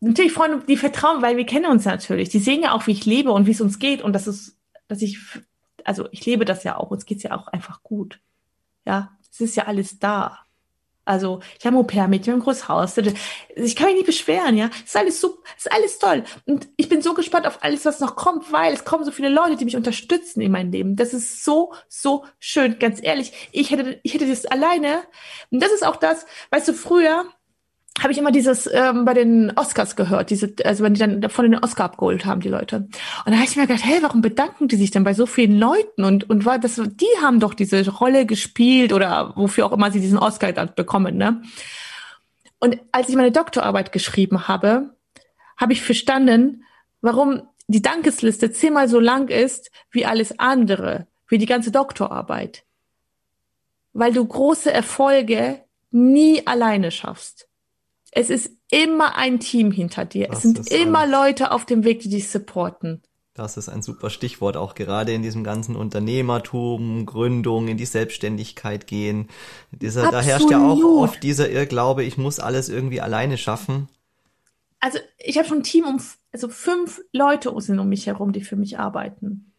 natürlich Freunde, die vertrauen, weil wir kennen uns natürlich. Die sehen ja auch, wie ich lebe und wie es uns geht und das ist, dass ich, also ich lebe das ja auch, uns geht's ja auch einfach gut. Ja, es ist ja alles da. Also ich habe ein Au-pair-Mädchen, ein großes Haus. Ich kann mich nicht beschweren, ja. Es ist alles super, ist alles toll. Und ich bin so gespannt auf alles, was noch kommt, weil es kommen so viele Leute, die mich unterstützen in meinem Leben. Das ist so, so schön. Ganz ehrlich, ich hätte, ich hätte das alleine. Und das ist auch das, weißt du, früher habe ich immer dieses ähm, bei den Oscars gehört, diese, also wenn die dann von den Oscar abgeholt haben, die Leute. Und da habe ich mir gedacht, hey, warum bedanken die sich denn bei so vielen Leuten? Und und war das, die haben doch diese Rolle gespielt oder wofür auch immer sie diesen Oscar dann bekommen, ne? Und als ich meine Doktorarbeit geschrieben habe, habe ich verstanden, warum die Dankesliste zehnmal so lang ist wie alles andere, wie die ganze Doktorarbeit. Weil du große Erfolge nie alleine schaffst. Es ist immer ein Team hinter dir. Das es sind immer ein, Leute auf dem Weg, die dich supporten. Das ist ein super Stichwort, auch gerade in diesem ganzen Unternehmertum, Gründung, in die Selbstständigkeit gehen. Dieser, da herrscht ja auch oft dieser Irrglaube, ich muss alles irgendwie alleine schaffen. Also ich habe schon ein Team um, also fünf Leute sind um mich herum, die für mich arbeiten.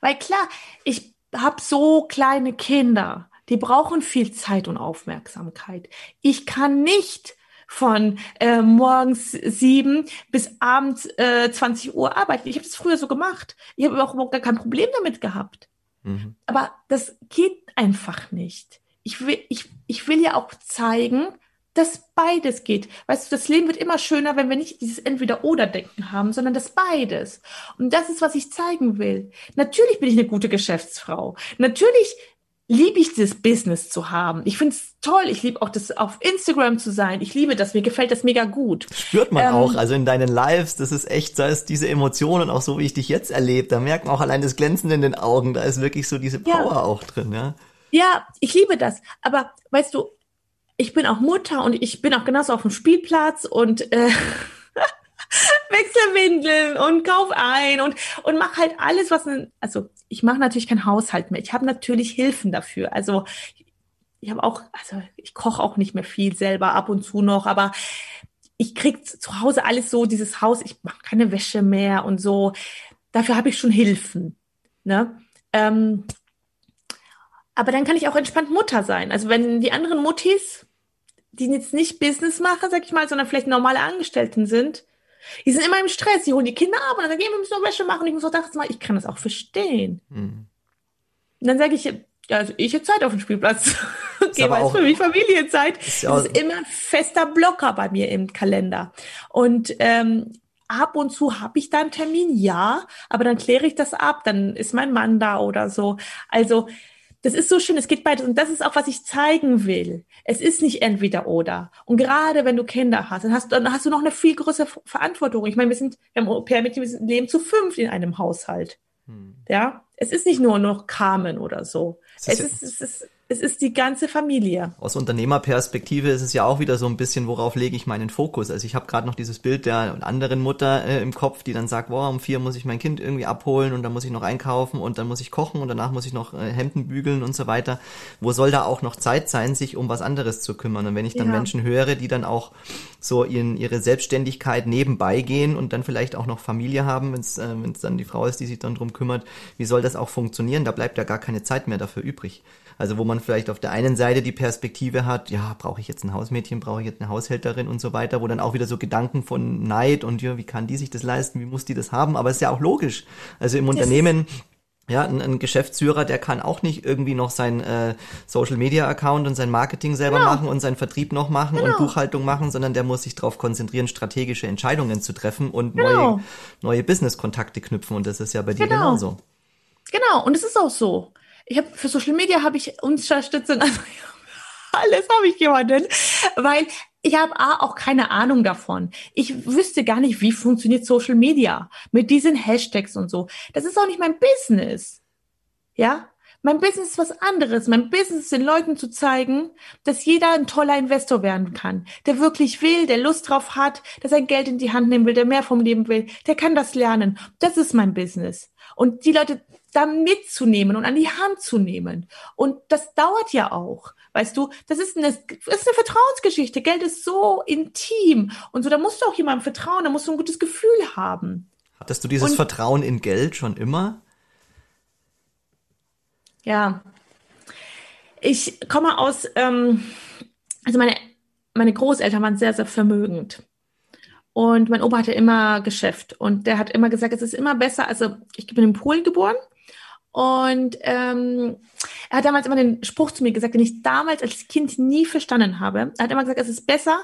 Weil klar, ich habe so kleine Kinder die brauchen viel Zeit und Aufmerksamkeit. Ich kann nicht von äh, morgens sieben bis abends äh, 20 Uhr arbeiten. Ich habe das früher so gemacht. Ich habe auch überhaupt gar kein Problem damit gehabt. Mhm. Aber das geht einfach nicht. Ich will, ich, ich will ja auch zeigen, dass beides geht. Weißt du, das Leben wird immer schöner, wenn wir nicht dieses Entweder-Oder-Denken haben, sondern das beides. Und das ist, was ich zeigen will. Natürlich bin ich eine gute Geschäftsfrau. Natürlich liebe ich das Business zu haben. Ich finde es toll. Ich liebe auch das auf Instagram zu sein. Ich liebe das. Mir gefällt das mega gut. Spürt man ähm, auch. Also in deinen Lives, das ist echt, da ist diese Emotionen auch so, wie ich dich jetzt erlebe. Da merkt man auch allein das Glänzen in den Augen. Da ist wirklich so diese Power ja. auch drin, ja. Ja, ich liebe das. Aber weißt du, ich bin auch Mutter und ich bin auch genauso auf dem Spielplatz und äh, [laughs] wechsle Windeln und kauf ein und, und mach halt alles, was, ein, also ich mache natürlich keinen Haushalt mehr. Ich habe natürlich Hilfen dafür. Also ich habe auch, also ich koche auch nicht mehr viel selber ab und zu noch, aber ich krieg zu Hause alles so, dieses Haus, ich mache keine Wäsche mehr und so. Dafür habe ich schon Hilfen. Ne? Ähm, aber dann kann ich auch entspannt Mutter sein. Also wenn die anderen Muttis, die jetzt nicht Business machen, sag ich mal, sondern vielleicht normale Angestellten sind, die sind immer im Stress, die holen die Kinder ab und dann sagen, ja, wir müssen noch Wäsche machen. Ich muss auch dachten mal, ich kann das auch verstehen. Mhm. Und dann sage ich, ja, also ich habe Zeit auf dem Spielplatz. [laughs] okay, weil es für mich Familienzeit. Ist, ja ist immer ein fester Blocker bei mir im Kalender. Und ähm, ab und zu habe ich da einen Termin, ja, aber dann kläre ich das ab, dann ist mein Mann da oder so. Also das ist so schön, es geht beides. Und das ist auch, was ich zeigen will. Es ist nicht entweder oder. Und gerade wenn du Kinder hast, dann hast, dann hast du noch eine viel größere Verantwortung. Ich meine, wir sind, wir haben Au-pair-Mädchen, wir leben zu fünf in einem Haushalt. Hm. Ja, es ist nicht nur noch Carmen oder so. Es ist, es ist, es ist es ist die ganze Familie. Aus Unternehmerperspektive ist es ja auch wieder so ein bisschen, worauf lege ich meinen Fokus. Also ich habe gerade noch dieses Bild der anderen Mutter äh, im Kopf, die dann sagt, wow, um vier muss ich mein Kind irgendwie abholen und dann muss ich noch einkaufen und dann muss ich kochen und danach muss ich noch äh, Hemden bügeln und so weiter. Wo soll da auch noch Zeit sein, sich um was anderes zu kümmern? Und wenn ich dann ja. Menschen höre, die dann auch so in ihre Selbstständigkeit nebenbei gehen und dann vielleicht auch noch Familie haben, wenn es äh, dann die Frau ist, die sich dann drum kümmert, wie soll das auch funktionieren? Da bleibt ja gar keine Zeit mehr dafür übrig. Also wo man vielleicht auf der einen Seite die Perspektive hat, ja, brauche ich jetzt ein Hausmädchen, brauche ich jetzt eine Haushälterin und so weiter, wo dann auch wieder so Gedanken von Neid und ja, wie kann die sich das leisten, wie muss die das haben? Aber es ist ja auch logisch. Also im Unternehmen Ja, ein, ein Geschäftsführer, der kann auch nicht irgendwie noch sein äh, Social Media Account und sein Marketing selber Genau. machen und seinen Vertrieb noch machen und Genau. Buchhaltung machen, sondern der muss sich darauf konzentrieren, strategische Entscheidungen zu treffen und Genau. neue, neue Business-Kontakte knüpfen. Und das ist ja bei dir Genau. genauso. Genau, und es ist auch so. Ich habe für Social Media habe ich Unterstützung, [laughs] also alles habe ich jemanden, weil ich habe A, auch keine Ahnung davon. Ich wüsste gar nicht, wie funktioniert Social Media mit diesen Hashtags und so. Das ist auch nicht mein Business. Ja? Mein Business ist was anderes. Mein Business ist den Leuten zu zeigen, dass jeder ein toller Investor werden kann, der wirklich will, der Lust drauf hat, der sein Geld in die Hand nehmen will, der mehr vom Leben will, der kann das lernen. Das ist mein Business. Und die Leute da mitzunehmen und an die Hand zu nehmen. Und das dauert ja auch. Weißt du, das ist eine, das ist eine Vertrauensgeschichte. Geld ist so intim. Und so, da musst du auch jemandem vertrauen, da musst du ein gutes Gefühl haben. Hattest du dieses Und- Vertrauen in Geld schon immer? Ja. Ich komme aus, ähm, also meine, meine Großeltern waren sehr, sehr vermögend. Und mein Opa hatte immer Geschäft. Und der hat immer gesagt, es ist immer besser, also ich bin in Polen geboren. Und ähm, er hat damals immer den Spruch zu mir gesagt, den ich damals als Kind nie verstanden habe. Er hat immer gesagt, es ist besser,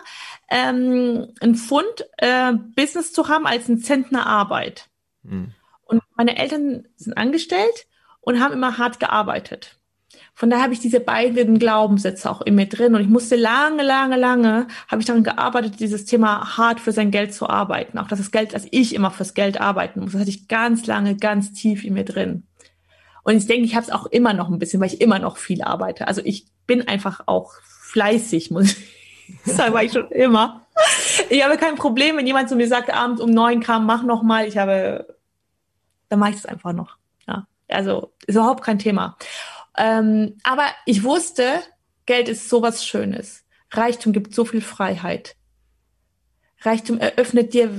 ähm, ein Pfund äh, Business zu haben, als ein Zentner Arbeit. Hm. Und meine Eltern sind angestellt und haben immer hart gearbeitet. Von daher habe ich diese beiden Glaubenssätze auch in mir drin. Und ich musste lange, lange, lange, habe ich daran gearbeitet, dieses Thema hart für sein Geld zu arbeiten. Auch das Geld, dass ich immer fürs Geld arbeiten muss. Das hatte ich ganz lange, ganz tief in mir drin. Und ich denke, ich habe es auch immer noch ein bisschen, weil ich immer noch viel arbeite. Also ich bin einfach auch fleißig, muss ich [laughs] sagen, war ich schon immer. Ich habe kein Problem, wenn jemand zu mir sagt, abends um neun kam, mach noch mal. Ich habe, dann mache ich es einfach noch. Ja, also ist überhaupt kein Thema. Ähm, aber ich wusste, Geld ist sowas Schönes. Reichtum gibt so viel Freiheit. Reichtum eröffnet dir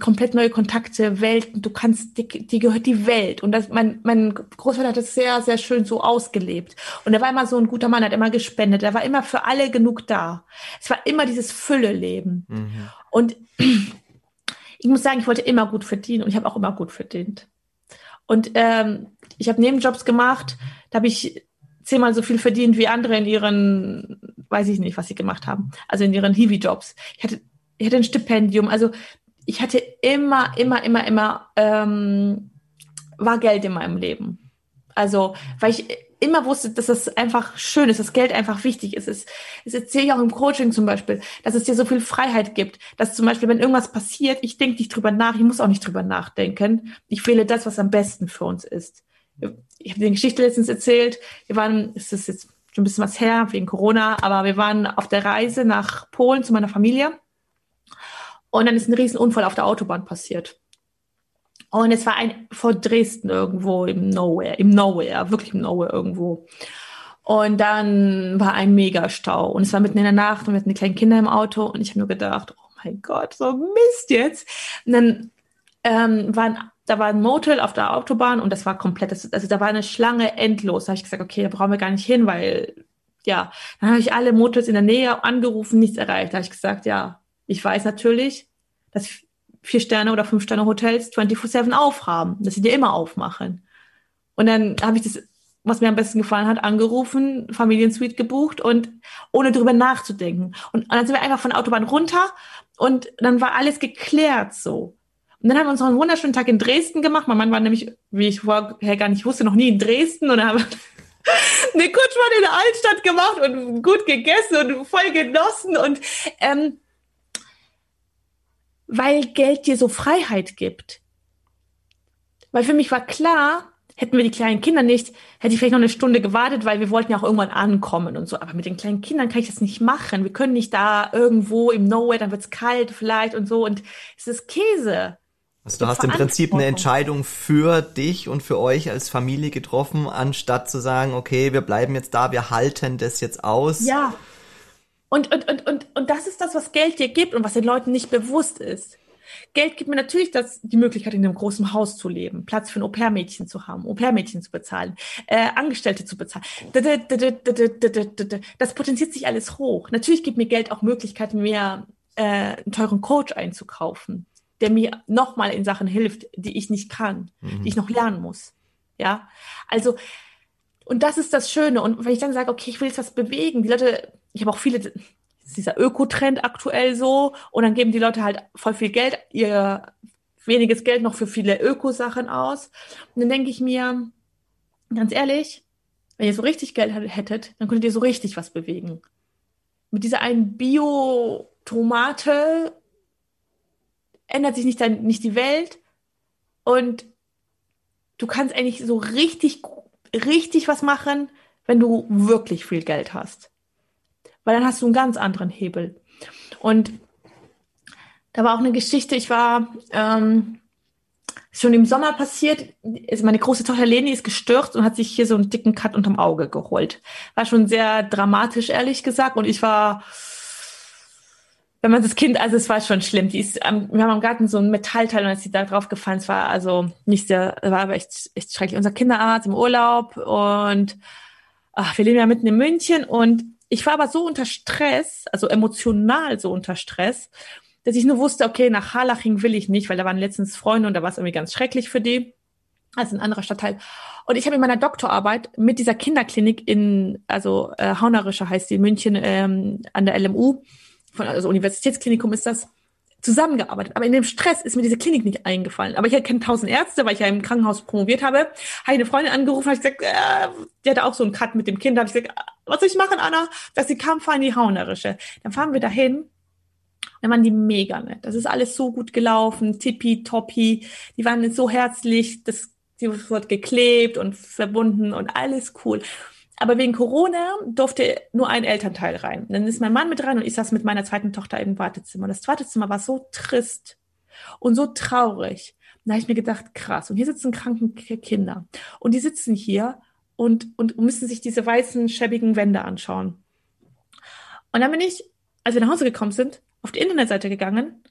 komplett neue Kontakte, Welten. Du kannst, dir, dir gehört die Welt. Und das, mein, mein Großvater hat das sehr, sehr schön so ausgelebt. Und er war immer so ein guter Mann, hat immer gespendet. Er war immer für alle genug da. Es war immer dieses Fülle-Leben. Mhm. Und [clears throat] ich muss sagen, ich wollte immer gut verdienen und ich habe auch immer gut verdient. Und ähm, ich habe Nebenjobs gemacht, da habe ich zehnmal so viel verdient wie andere in ihren, weiß ich nicht, was sie gemacht haben, also in ihren Hiwi-Jobs. Ich hatte, ich hatte ein Stipendium, also ich hatte immer, immer, immer, immer, ähm, war Geld in meinem Leben. Also, weil ich immer wusste, dass es einfach schön ist, dass Geld einfach wichtig ist. Es, es erzähle ich auch im Coaching zum Beispiel, dass es dir so viel Freiheit gibt, dass zum Beispiel, wenn irgendwas passiert, ich denke nicht drüber nach, ich muss auch nicht drüber nachdenken. Ich wähle das, was am besten für uns ist. Ich habe eine Geschichte letztens erzählt. Wir waren, es ist jetzt schon ein bisschen was her, wegen Corona, aber wir waren auf der Reise nach Polen zu meiner Familie. Und dann ist ein Riesenunfall auf der Autobahn passiert. Und es war ein vor Dresden irgendwo im Nowhere, im Nowhere, wirklich im Nowhere irgendwo. Und dann war ein Megastau und es war mitten in der Nacht und wir hatten die kleinen Kinder im Auto und ich habe nur gedacht, oh mein Gott, so Mist jetzt. Und dann ähm, waren, da war ein Motel auf der Autobahn und das war komplett, das, also da war eine Schlange endlos. Da habe ich gesagt, okay, da brauchen wir gar nicht hin, weil ja, dann habe ich alle Motels in der Nähe angerufen, nichts erreicht. Da habe ich gesagt, ja, ich weiß natürlich, dass vier Sterne oder fünf Sterne Hotels 24/7 aufhaben, dass sie dir immer aufmachen. Und dann habe ich das, was mir am besten gefallen hat, angerufen, Familiensuite gebucht und ohne drüber nachzudenken. Und dann sind wir einfach von der Autobahn runter und dann war alles geklärt so. Und dann haben wir uns noch einen wunderschönen Tag in Dresden gemacht. Mein Mann war nämlich, wie ich vorher gar nicht wusste, noch nie in Dresden und dann haben wir [laughs] eine Kutschfahrt in der Altstadt gemacht und gut gegessen und voll genossen und ähm, weil Geld dir so Freiheit gibt. Weil für mich war klar, hätten wir die kleinen Kinder nicht, hätte ich vielleicht noch eine Stunde gewartet, weil wir wollten ja auch irgendwann ankommen und so. Aber mit den kleinen Kindern kann ich das nicht machen. Wir können nicht da irgendwo im Nowhere, dann wird's kalt vielleicht und so. Und es ist Käse. Also du hast im Prinzip eine Entscheidung für dich und für euch als Familie getroffen, anstatt zu sagen, okay, wir bleiben jetzt da, wir halten das jetzt aus. Ja. Und, und, und, und, und das ist das, was Geld dir gibt und was den Leuten nicht bewusst ist. Geld gibt mir natürlich das, die Möglichkeit, in einem großen Haus zu leben, Platz für ein Au-pair-Mädchen zu haben, Au-pair-Mädchen zu bezahlen, äh, Angestellte zu bezahlen. Das potenziert sich alles hoch. Natürlich gibt mir Geld auch Möglichkeiten, mir äh, einen teuren Coach einzukaufen, der mir nochmal in Sachen hilft, die ich nicht kann, Mhm. die ich noch lernen muss. Ja, also und das ist das Schöne. Und wenn ich dann sage, okay, ich will jetzt was bewegen, die Leute, ich habe auch viele, dieser Ökotrend aktuell so, und dann geben die Leute halt voll viel Geld, ihr weniges Geld noch für viele Ökosachen aus. Und dann denke ich mir, ganz ehrlich, wenn ihr so richtig Geld hättet, dann könntet ihr so richtig was bewegen. Mit dieser einen Bio-Tomate ändert sich nicht, dein, nicht die Welt und du kannst eigentlich so richtig, richtig was machen, wenn du wirklich viel Geld hast. Weil dann hast du einen ganz anderen Hebel. Und da war auch eine Geschichte, ich war ähm, schon im Sommer passiert, ist meine große Tochter Leni ist gestürzt und hat sich hier so einen dicken Cut unterm Auge geholt. War schon sehr dramatisch, ehrlich gesagt. Und ich war, wenn man das Kind, also es war schon schlimm. Die ist, wir haben am Garten so ein Metallteil und als sie da drauf gefallen, es war also nicht sehr, war aber echt, echt schrecklich. Unser Kinderarzt im Urlaub und ach, wir leben ja mitten in München und ich war aber so unter Stress, also emotional so unter Stress, dass ich nur wusste, okay, nach Harlaching will ich nicht, weil da waren letztens Freunde und da war es irgendwie ganz schrecklich für die. Also ein anderer Stadtteil. Und ich habe in meiner Doktorarbeit mit dieser Kinderklinik in, also äh, Haunerische heißt die München ähm, an der LMU, von, also Universitätsklinikum ist das, zusammengearbeitet. Aber in dem Stress ist mir diese Klinik nicht eingefallen. Aber ich keine tausend Ärzte, weil ich ja im Krankenhaus promoviert habe. Habe ich eine Freundin angerufen, habe gesagt, äh, die hatte auch so einen Cut mit dem Kind. habe ich gesagt, was soll ich machen, Anna? Dass sie kam, fahren die Haunerische. Dann fahren wir dahin dann waren die mega nett. Das ist alles so gut gelaufen, tippi, toppi. Die waren so herzlich, das, die wurde geklebt und verbunden und alles cool. Aber wegen Corona durfte nur ein Elternteil rein. Dann ist mein Mann mit rein und ich saß mit meiner zweiten Tochter im Wartezimmer. Das Wartezimmer war so trist und so traurig. Da habe ich mir gedacht, krass. Und hier sitzen kranke Kinder. Und die sitzen hier und, und müssen sich diese weißen, schäbigen Wände anschauen. Und dann bin ich, als wir nach Hause gekommen sind, auf die Internetseite gegangen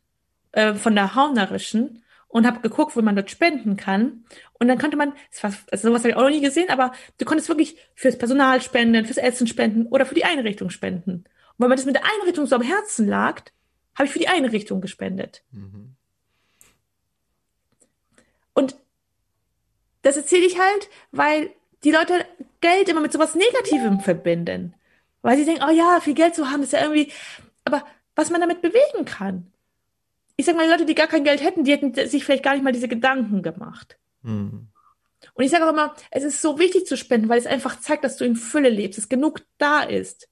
äh, von der Haunerischen und habe geguckt, wo man dort spenden kann. Und dann konnte man, war, also sowas habe ich auch noch nie gesehen, aber du konntest wirklich fürs Personal spenden, fürs Essen spenden oder für die Einrichtung spenden. Und weil mir das mit der Einrichtung so am Herzen lag, habe ich für die Einrichtung gespendet. Mhm. Und das erzähle ich halt, weil die Leute Geld immer mit sowas Negativem verbinden. Weil sie denken, oh ja, viel Geld zu haben, ist ja irgendwie, aber was man damit bewegen kann. Ich sage mal, Leute, die gar kein Geld hätten, die hätten sich vielleicht gar nicht mal diese Gedanken gemacht. Mhm. Und ich sage auch immer, es ist so wichtig zu spenden, weil es einfach zeigt, dass du in Fülle lebst, dass genug da ist.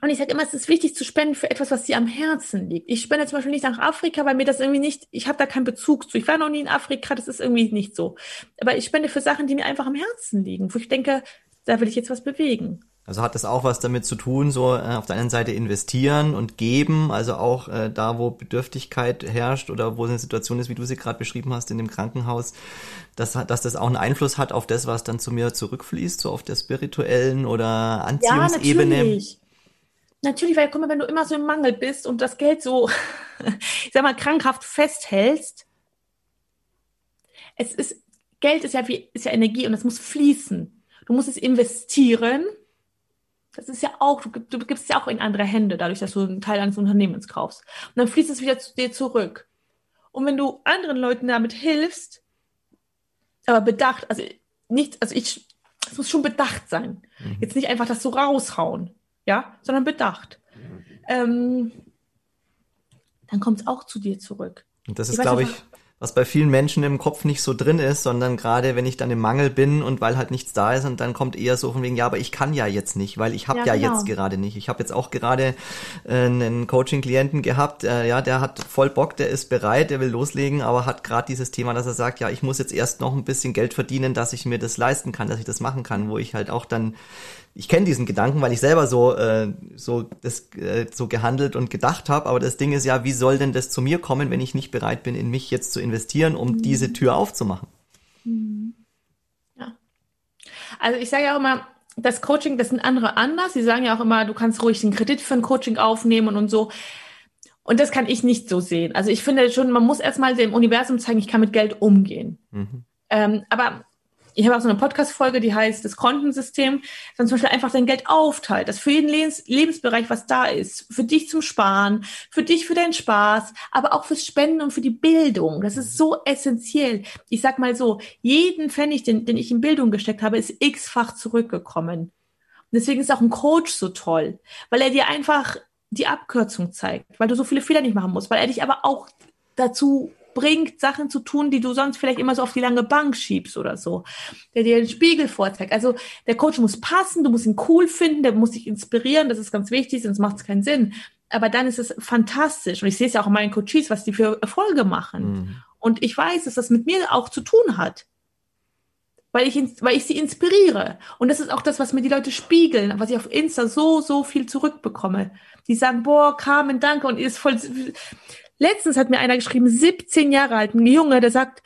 Und ich sage immer, es ist wichtig zu spenden für etwas, was dir am Herzen liegt. Ich spende zum Beispiel nicht nach Afrika, weil mir das irgendwie nicht, ich habe da keinen Bezug zu. Ich war noch nie in Afrika, das ist irgendwie nicht so. Aber ich spende für Sachen, die mir einfach am Herzen liegen, wo ich denke, da will ich jetzt was bewegen. Also hat das auch was damit zu tun, so äh, auf der einen Seite investieren und geben, also auch äh, da, wo Bedürftigkeit herrscht oder wo eine Situation ist, wie du sie gerade beschrieben hast in dem Krankenhaus, dass, dass das auch einen Einfluss hat auf das, was dann zu mir zurückfließt, so auf der spirituellen oder Anziehungsebene. Ja, natürlich. Natürlich, weil guck mal, wenn du immer so im Mangel bist und das Geld so, [laughs] ich sag mal, krankhaft festhältst, es ist, Geld ist ja wie, ist ja Energie und es muss fließen. Du musst es investieren das ist ja auch, du, du gibst es ja auch in andere Hände, dadurch, dass du einen Teil eines Unternehmens kaufst. Und dann fließt es wieder zu dir zurück. Und wenn du anderen Leuten damit hilfst, aber bedacht, also nicht, also ich, es muss schon bedacht sein. Mhm. Jetzt nicht einfach das so raushauen, ja, sondern bedacht. Mhm. Ähm, dann kommt es auch zu dir zurück. Und das ist, glaube ich, was bei vielen Menschen im Kopf nicht so drin ist, sondern gerade wenn ich dann im Mangel bin und weil halt nichts da ist und dann kommt eher so von wegen, ja, aber ich kann ja jetzt nicht, weil ich habe ja, ja genau. jetzt gerade nicht. Ich habe jetzt auch gerade äh, einen Coaching-Klienten gehabt, äh, ja, der hat voll Bock, der ist bereit, der will loslegen, aber hat gerade dieses Thema, dass er sagt, ja, ich muss jetzt erst noch ein bisschen Geld verdienen, dass ich mir das leisten kann, dass ich das machen kann, wo ich halt auch dann ich kenne diesen Gedanken, weil ich selber so äh, so das äh, so gehandelt und gedacht habe. Aber das Ding ist ja, wie soll denn das zu mir kommen, wenn ich nicht bereit bin, in mich jetzt zu investieren, um mhm. diese Tür aufzumachen? Mhm. Ja. Also ich sage ja auch immer, das Coaching, das sind andere anders. Sie sagen ja auch immer, du kannst ruhig den Kredit für ein Coaching aufnehmen und, so. Und das kann ich nicht so sehen. Also ich finde schon, man muss erstmal dem Universum zeigen, ich kann mit Geld umgehen. Mhm. Ähm, aber ich habe auch so eine Podcast-Folge, die heißt das Kontensystem, dann zum Beispiel einfach dein Geld aufteilt, dass für jeden Lebens Lebensbereich was da ist, für dich zum Sparen, für dich für deinen Spaß, aber auch fürs Spenden und für die Bildung. Das ist so essentiell. Ich sag mal so, jeden Pfennig, den, den ich in Bildung gesteckt habe, ist x-fach zurückgekommen. Und deswegen ist auch ein Coach so toll, weil er dir einfach die Abkürzung zeigt, weil du so viele Fehler nicht machen musst, weil er dich aber auch dazu bringt, Sachen zu tun, die du sonst vielleicht immer so auf die lange Bank schiebst oder so. Der dir den Spiegel vorzeigt. Also der Coach muss passen, du musst ihn cool finden, der muss dich inspirieren, das ist ganz wichtig, sonst macht es keinen Sinn. Aber dann ist es fantastisch. Und ich sehe es ja auch in meinen Coaches, was die für Erfolge machen. Mhm. Und ich weiß, dass das mit mir auch zu tun hat. Weil ich, weil ich sie inspiriere. Und das ist auch das, was mir die Leute spiegeln, was ich auf Insta so, so viel zurückbekomme. Die sagen, boah, Carmen, danke. Und ihr ist voll, Letztens hat mir einer geschrieben, 17 Jahre alt, ein Junge, der sagt,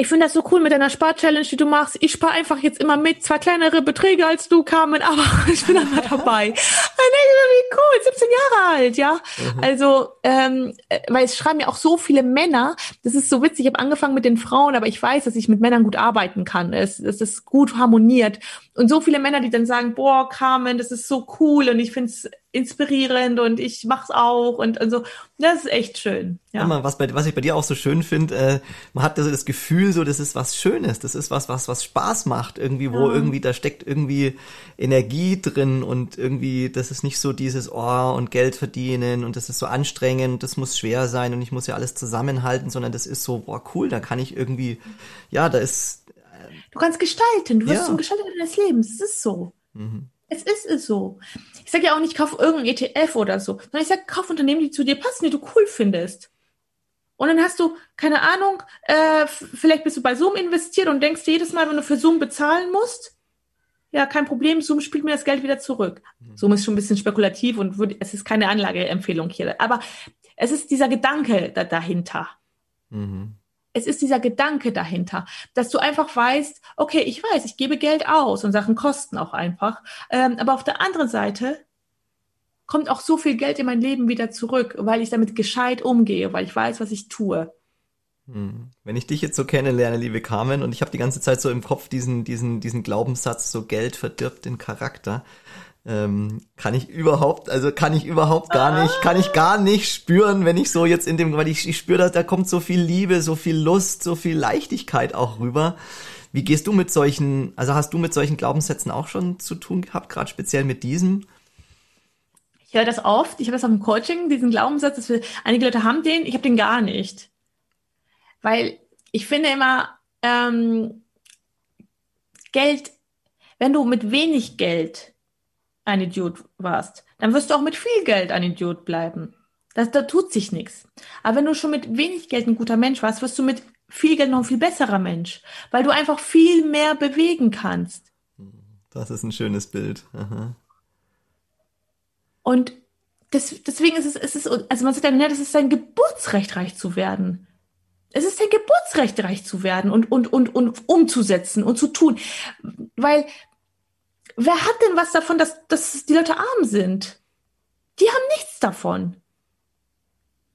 ich finde das so cool mit deiner Spar-Challenge, die du machst. Ich spare einfach jetzt immer mit, zwar kleinere Beträge als du, Carmen, [laughs] aber ich bin immer dabei. wie cool, 17 Jahre alt, ja. Mhm. Also, ähm, äh, weil es schreiben ja auch so viele Männer. Das ist so witzig. Ich habe angefangen mit den Frauen, aber ich weiß, dass ich mit Männern gut arbeiten kann. Es, es ist gut harmoniert. Und so viele Männer, die dann sagen, boah, Carmen, das ist so cool und ich finde es inspirierend und ich mach's auch und, und so. Das ist echt schön. Ja. Mal, was, bei, was ich bei dir auch so schön finde, äh, man hat das, das Gefühl, so das ist was Schönes, das ist was, was, was Spaß macht, irgendwie, wo ja. irgendwie, da steckt irgendwie Energie drin und irgendwie, das ist nicht so dieses Oh und Geld verdienen und das ist so anstrengend, das muss schwer sein und ich muss ja alles zusammenhalten, sondern das ist so, boah, cool, da kann ich irgendwie, ja, da ist. Äh, du kannst gestalten, du wirst ja. zum Gestalter deines Lebens, es ist so. Mhm. Es ist es so. Ich sage ja auch nicht, kauf irgendein ETF oder so, sondern ich sage, kauf Unternehmen, die zu dir passen, die du cool findest. Und dann hast du, keine Ahnung, äh, vielleicht bist du bei Zoom investiert und denkst jedes Mal, wenn du für Zoom bezahlen musst, ja, kein Problem, Zoom spielt mir das Geld wieder zurück. Mhm. Zoom ist schon ein bisschen spekulativ und würde, es ist keine Anlageempfehlung hier. Aber es ist dieser Gedanke da, dahinter. Mhm es ist dieser Gedanke dahinter, dass du einfach weißt, okay, ich weiß, ich gebe Geld aus und Sachen kosten auch einfach. Ähm, aber auf der anderen Seite kommt auch so viel Geld in mein Leben wieder zurück, weil ich damit gescheit umgehe, weil ich weiß, was ich tue. Hm. Wenn ich dich jetzt so kennenlerne, liebe Carmen, und ich habe die ganze Zeit so im Kopf diesen, diesen, diesen Glaubenssatz, so Geld verdirbt den Charakter, ähm, kann ich überhaupt, also kann ich überhaupt gar nicht, kann ich gar nicht spüren, wenn ich so jetzt in dem, weil ich, ich spüre, da, da kommt so viel Liebe, so viel Lust, so viel Leichtigkeit auch rüber. Wie gehst du mit solchen, also hast du mit solchen Glaubenssätzen auch schon zu tun gehabt, gerade speziell mit diesem? Ich höre das oft, ich habe das auch im Coaching, diesen Glaubenssatz, dass wir, einige Leute haben den, ich habe den gar nicht. Weil ich finde immer, ähm, Geld, wenn du mit wenig Geld ein Idiot warst, dann wirst du auch mit viel Geld ein Idiot bleiben. Das, da tut sich nichts. Aber wenn du schon mit wenig Geld ein guter Mensch warst, wirst du mit viel Geld noch ein viel besserer Mensch, weil du einfach viel mehr bewegen kannst. Das ist ein schönes Bild. Aha. Und das, deswegen ist es, es ist, also man sagt ja, ne, das ist dein Geburtsrecht, reich zu werden. Es ist dein Geburtsrecht, reich zu werden und, und, und, und umzusetzen und zu tun. Weil wer hat denn was davon, dass, dass die Leute arm sind? Die haben nichts davon.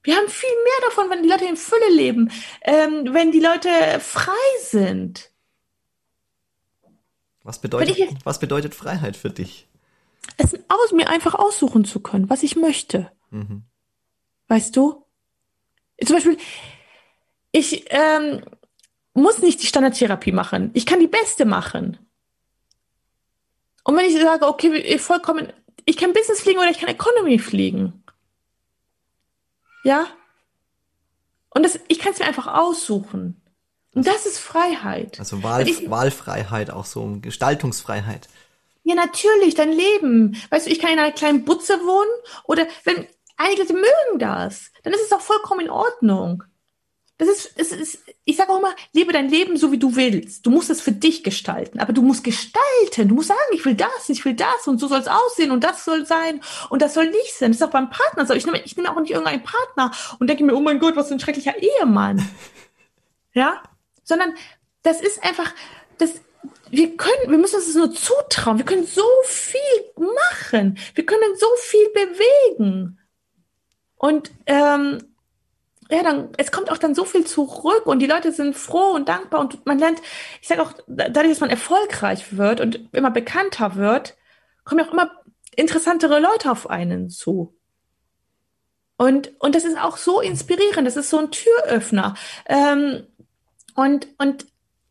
Wir haben viel mehr davon, wenn die Leute in Fülle leben, ähm, wenn die Leute frei sind. Was bedeutet, ich, was bedeutet Freiheit für dich? Es aus mir einfach aussuchen zu können, was ich möchte. Mhm. Weißt du? Zum Beispiel, ich ähm, muss nicht die Standardtherapie machen. Ich kann die beste machen. Und wenn ich sage, okay, vollkommen, ich kann Business fliegen oder ich kann Economy fliegen. Ja? Und das, ich kann es mir einfach aussuchen. Und das ist Freiheit. Also Wahl, ich, Wahlfreiheit, auch so Gestaltungsfreiheit. Ja, natürlich, dein Leben. Weißt du, ich kann in einer kleinen Butze wohnen oder wenn einige Leute mögen das, dann ist es auch vollkommen in Ordnung. Das ist, es ist, ich sage auch immer, lebe dein Leben so, wie du willst. Du musst es für dich gestalten, aber du musst gestalten. Du musst sagen, ich will das, ich will das und so soll es aussehen und das soll sein und das soll nicht sein. Das ist auch beim Partner so. Ich nehme, ich nehme auch nicht irgendeinen Partner und denke mir, oh mein Gott, was für ein schrecklicher Ehemann. [laughs] ja? Sondern das ist einfach, das, wir können, wir müssen uns das nur zutrauen. Wir können so viel machen. Wir können so viel bewegen. Und ähm, ja, dann, es kommt auch dann so viel zurück und die Leute sind froh und dankbar und man lernt, ich sage auch, dadurch, dass man erfolgreich wird und immer bekannter wird, kommen auch immer interessantere Leute auf einen zu. Und, und das ist auch so inspirierend, das ist so ein Türöffner. Ähm, und, und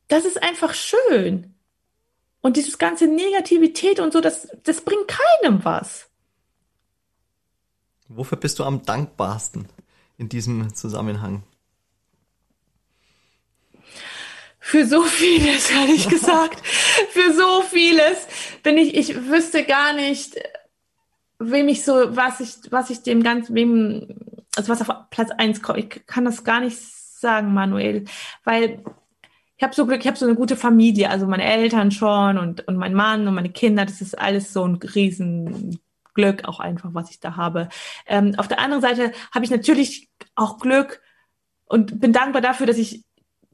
das ist einfach schön. Und dieses ganze Negativität und so, das, das bringt keinem was. Wofür bist du am dankbarsten in diesem Zusammenhang? Für so vieles, ehrlich [laughs] gesagt. Für so vieles bin ich, ich wüsste gar nicht, wem ich so, was ich, was ich dem ganzen, wem, also was auf Platz eins kommt. Ich kann das gar nicht sagen, Manuel, weil ich habe so Glück, ich habe so eine gute Familie, also meine Eltern schon und, und mein Mann und meine Kinder, das ist alles so ein Riesenglück auch einfach, was ich da habe. Ähm, auf der anderen Seite habe ich natürlich auch Glück und bin dankbar dafür, dass ich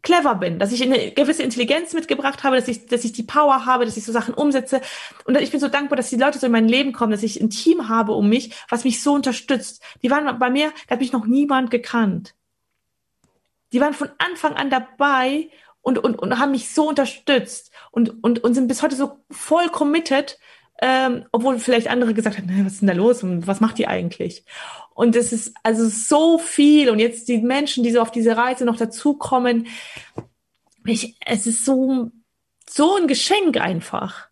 clever bin, dass ich eine gewisse Intelligenz mitgebracht habe, dass ich, dass ich die Power habe, dass ich so Sachen umsetze. Und ich bin so dankbar, dass die Leute so in mein Leben kommen, dass ich ein Team habe um mich, was mich so unterstützt. Die waren bei mir, da hat mich noch niemand gekannt. Die waren von Anfang an dabei und, und, und haben mich so unterstützt und, und, und sind bis heute so voll committed, ähm, obwohl vielleicht andere gesagt haben, was ist denn da los und was macht die eigentlich? Und es ist also so viel und jetzt die Menschen, die so auf diese Reise noch dazukommen, ich, es ist so, so ein Geschenk einfach.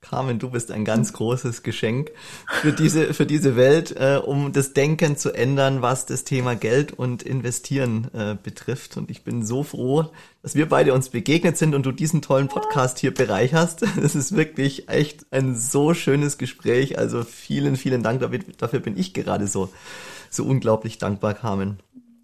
Carmen, du bist ein ganz großes Geschenk für diese, für diese Welt, äh, um das Denken zu ändern, was das Thema Geld und Investieren äh, betrifft. Und ich bin so froh, dass wir beide uns begegnet sind und du diesen tollen Podcast hier bereicherst. [laughs] Es ist wirklich echt ein so schönes Gespräch. Also vielen, vielen Dank. Dafür, bin ich gerade so, so unglaublich dankbar, Carmen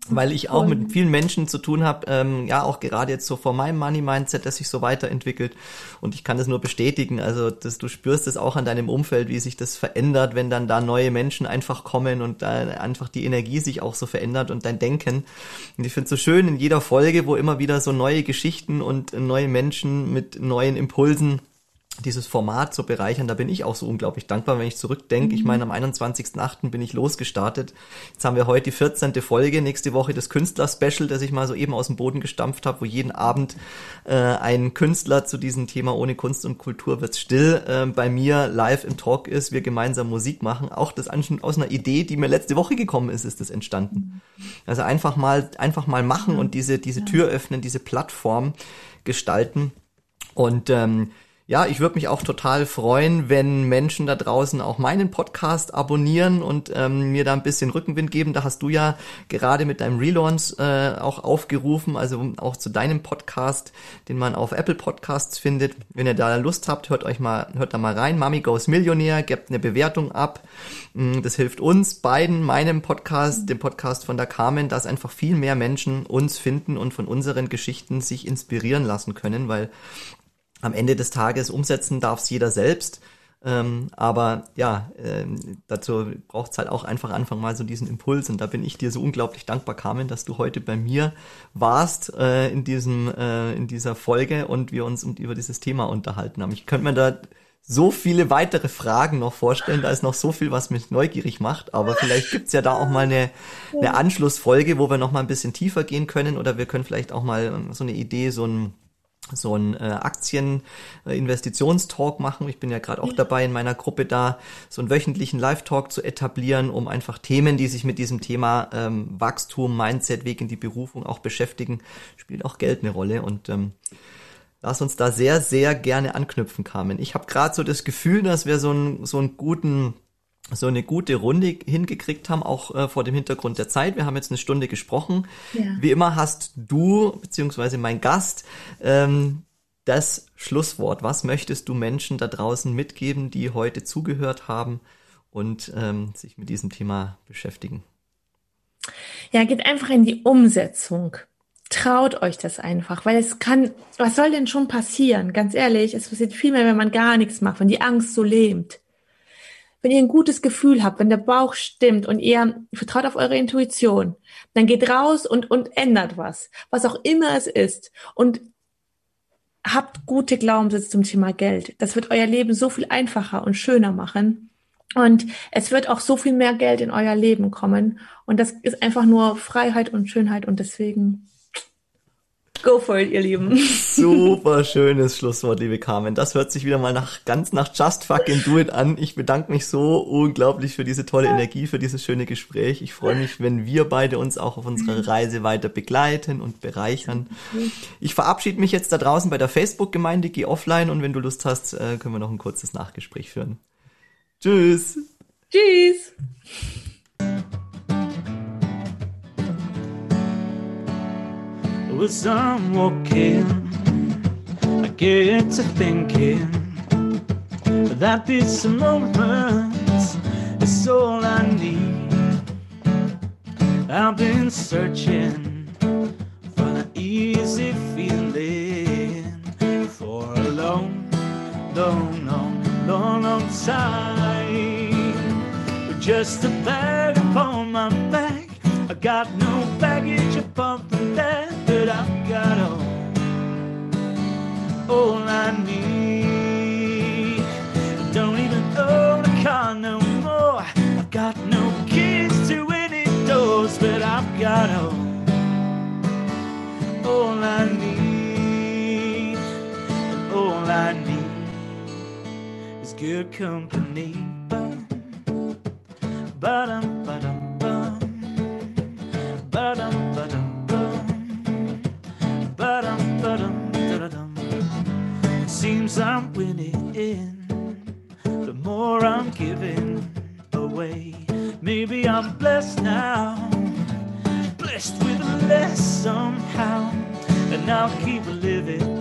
weil ich auch mit vielen Menschen zu tun habe, ähm, ja auch gerade jetzt so vor meinem Money Mindset, das sich so weiterentwickelt. Und ich kann das nur bestätigen, also dass du spürst es auch an deinem Umfeld, wie sich das verändert, wenn dann da neue Menschen einfach kommen und da einfach die Energie sich auch so verändert und dein Denken. Und ich finde es so schön in jeder Folge, wo immer wieder so neue Geschichten und neue Menschen mit neuen Impulsen dieses Format zu bereichern, da bin ich auch so unglaublich dankbar, wenn ich zurückdenke. Ich mhm. meine, am 21.08. bin ich losgestartet. Jetzt haben wir heute die 14. Folge, nächste Woche das Künstler-Special, das ich mal so eben aus dem Boden gestampft habe, wo jeden Abend äh, ein Künstler zu diesem Thema ohne Kunst und Kultur wird's still äh, bei mir live im Talk ist, wir gemeinsam Musik machen. Auch das aus einer Idee, die mir letzte Woche gekommen ist, ist das entstanden. Mhm. Also einfach mal, einfach mal machen und diese, diese Tür öffnen, diese Plattform gestalten. Und ähm, ja, ich würde mich auch total freuen, wenn Menschen da draußen auch meinen Podcast abonnieren und ähm, mir da ein bisschen Rückenwind geben. Da hast du ja gerade mit deinem Relaunch äh, auch aufgerufen, also auch zu deinem Podcast, den man auf Apple Podcasts findet. Wenn ihr da Lust habt, hört euch mal, hört da mal rein. Mami Goes Millionär, gebt eine Bewertung ab. Mm, das hilft uns beiden, meinem Podcast, dem Podcast von der Carmen, dass einfach viel mehr Menschen uns finden und von unseren Geschichten sich inspirieren lassen können, weil am Ende des Tages umsetzen darf es jeder selbst. Ähm, aber ja, ähm, dazu braucht es halt auch einfach Anfang mal so diesen Impuls. Und da bin ich dir so unglaublich dankbar, Carmen, dass du heute bei mir warst äh, in diesem äh, in dieser Folge und wir uns über dieses Thema unterhalten haben. Ich könnte mir da so viele weitere Fragen noch vorstellen. Da ist noch so viel, was mich neugierig macht. Aber vielleicht gibt's ja da auch mal eine, eine Anschlussfolge, wo wir noch mal ein bisschen tiefer gehen können. Oder wir können vielleicht auch mal so eine Idee, so ein so ein äh, Aktien-Investitionstalk machen. Ich bin ja gerade auch dabei, in meiner Gruppe da so einen wöchentlichen Live-Talk zu etablieren, um einfach Themen, die sich mit diesem Thema ähm, Wachstum, Mindset, Weg in die Berufung auch beschäftigen, spielt auch Geld eine Rolle. Und ähm, lass uns da sehr, sehr gerne anknüpfen, Carmen. Ich habe gerade so das Gefühl, dass wir so einen, so einen guten so eine gute Runde hingekriegt haben, auch äh, vor dem Hintergrund der Zeit. Wir haben jetzt eine Stunde gesprochen. Ja. Wie immer hast du, beziehungsweise mein Gast, ähm, das Schlusswort. Was möchtest du Menschen da draußen mitgeben, die heute zugehört haben und ähm, sich mit diesem Thema beschäftigen? Ja, geht einfach in die Umsetzung. Traut euch das einfach, weil es kann, was soll denn schon passieren? Ganz ehrlich, es passiert viel mehr, wenn man gar nichts macht, wenn die Angst so lähmt wenn ihr ein gutes Gefühl habt, wenn der Bauch stimmt und ihr vertraut auf eure Intuition, dann geht raus und, und ändert was, was auch immer es ist. Und habt gute Glaubenssätze zum Thema Geld. Das wird euer Leben so viel einfacher und schöner machen. Und es wird auch so viel mehr Geld in euer Leben kommen. Und das ist einfach nur Freiheit und Schönheit. Und deswegen Go for it, ihr Lieben. Super [laughs] schönes Schlusswort, liebe Carmen. Das hört sich wieder mal nach ganz nach Just Fucking Do It an. Ich bedanke mich so unglaublich für diese tolle Energie, für dieses schöne Gespräch. Ich freue mich, wenn wir beide uns auch auf unserer Reise weiter begleiten und bereichern. Ich verabschiede mich jetzt da draußen bei der Facebook-Gemeinde, geh offline und wenn du Lust hast, äh, können wir noch ein kurzes Nachgespräch führen. Tschüss. Tschüss. As I'm walking, I get to thinking that this moment is all I need. I've been searching for an easy feeling for a long, long, long, long, long time. Just a bag upon my back, I got no baggage apart from that that I've got all, all I need. I don't even own a car no more. I've got no keys to any doors, but I've got all, all I need. All I need is good company. I'll keep living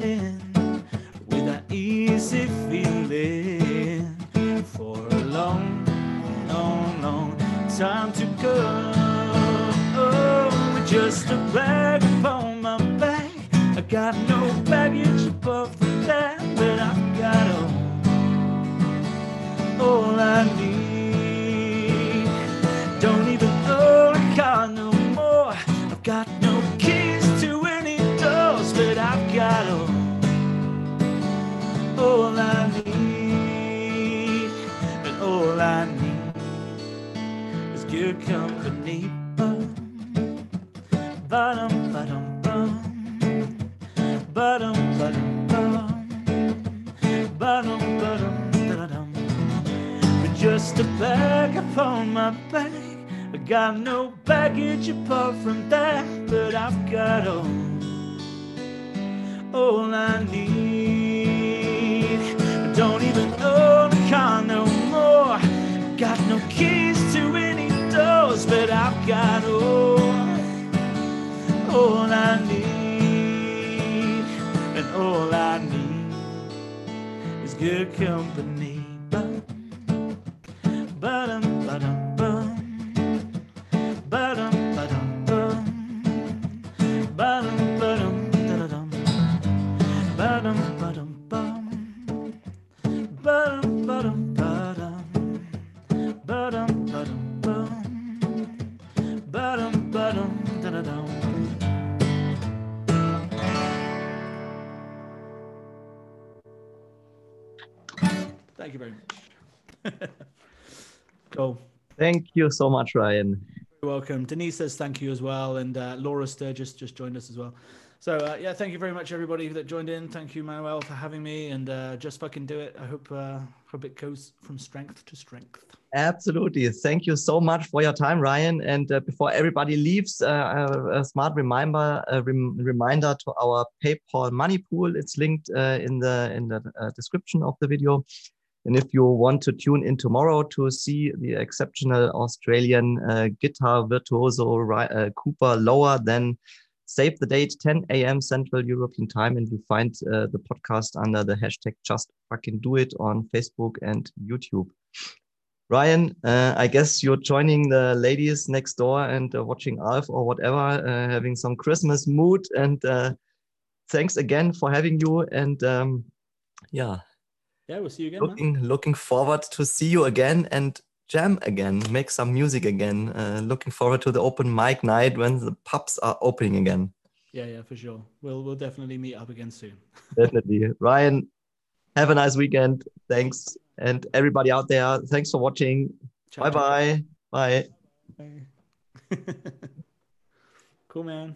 good company. Thank you so much, Ryan. You're welcome. Denise says thank you as well, and uh, Laura Sturgis just joined us as well. So uh, yeah, thank you very much everybody that joined in. Thank you Manuel for having me, and uh, just fucking do it. I hope uh, hope it goes from strength to strength. Absolutely. Thank you so much for your time, Ryan. And uh, before everybody leaves, uh, a, smart reminder, rem- reminder to our PayPal money pool. It's linked uh, in the in the uh, description of the video. And if you want to tune in tomorrow to see the exceptional Australian uh, guitar virtuoso uh, Cooper Lower, then save the date 10 a.m. Central European Time, and you find uh, the podcast under the hashtag Just Fucking Do It on Facebook and YouTube. Ryan, uh, I guess you're joining the ladies next door and uh, watching Alf or whatever, uh, having some Christmas mood. And thanks again for having you. And um, yeah, Yeah, we'll see you again. man. Looking, looking forward to see you again and jam again, make some music again. Uh, looking forward to the open mic night when the pubs are opening again. Yeah, yeah, for sure. We'll we'll definitely meet up again soon. [laughs] definitely. Ryan, have a nice weekend. Thanks. And everybody out there, thanks for watching. Ciao, Bye bye. Bye. [laughs] Bye. cool, man.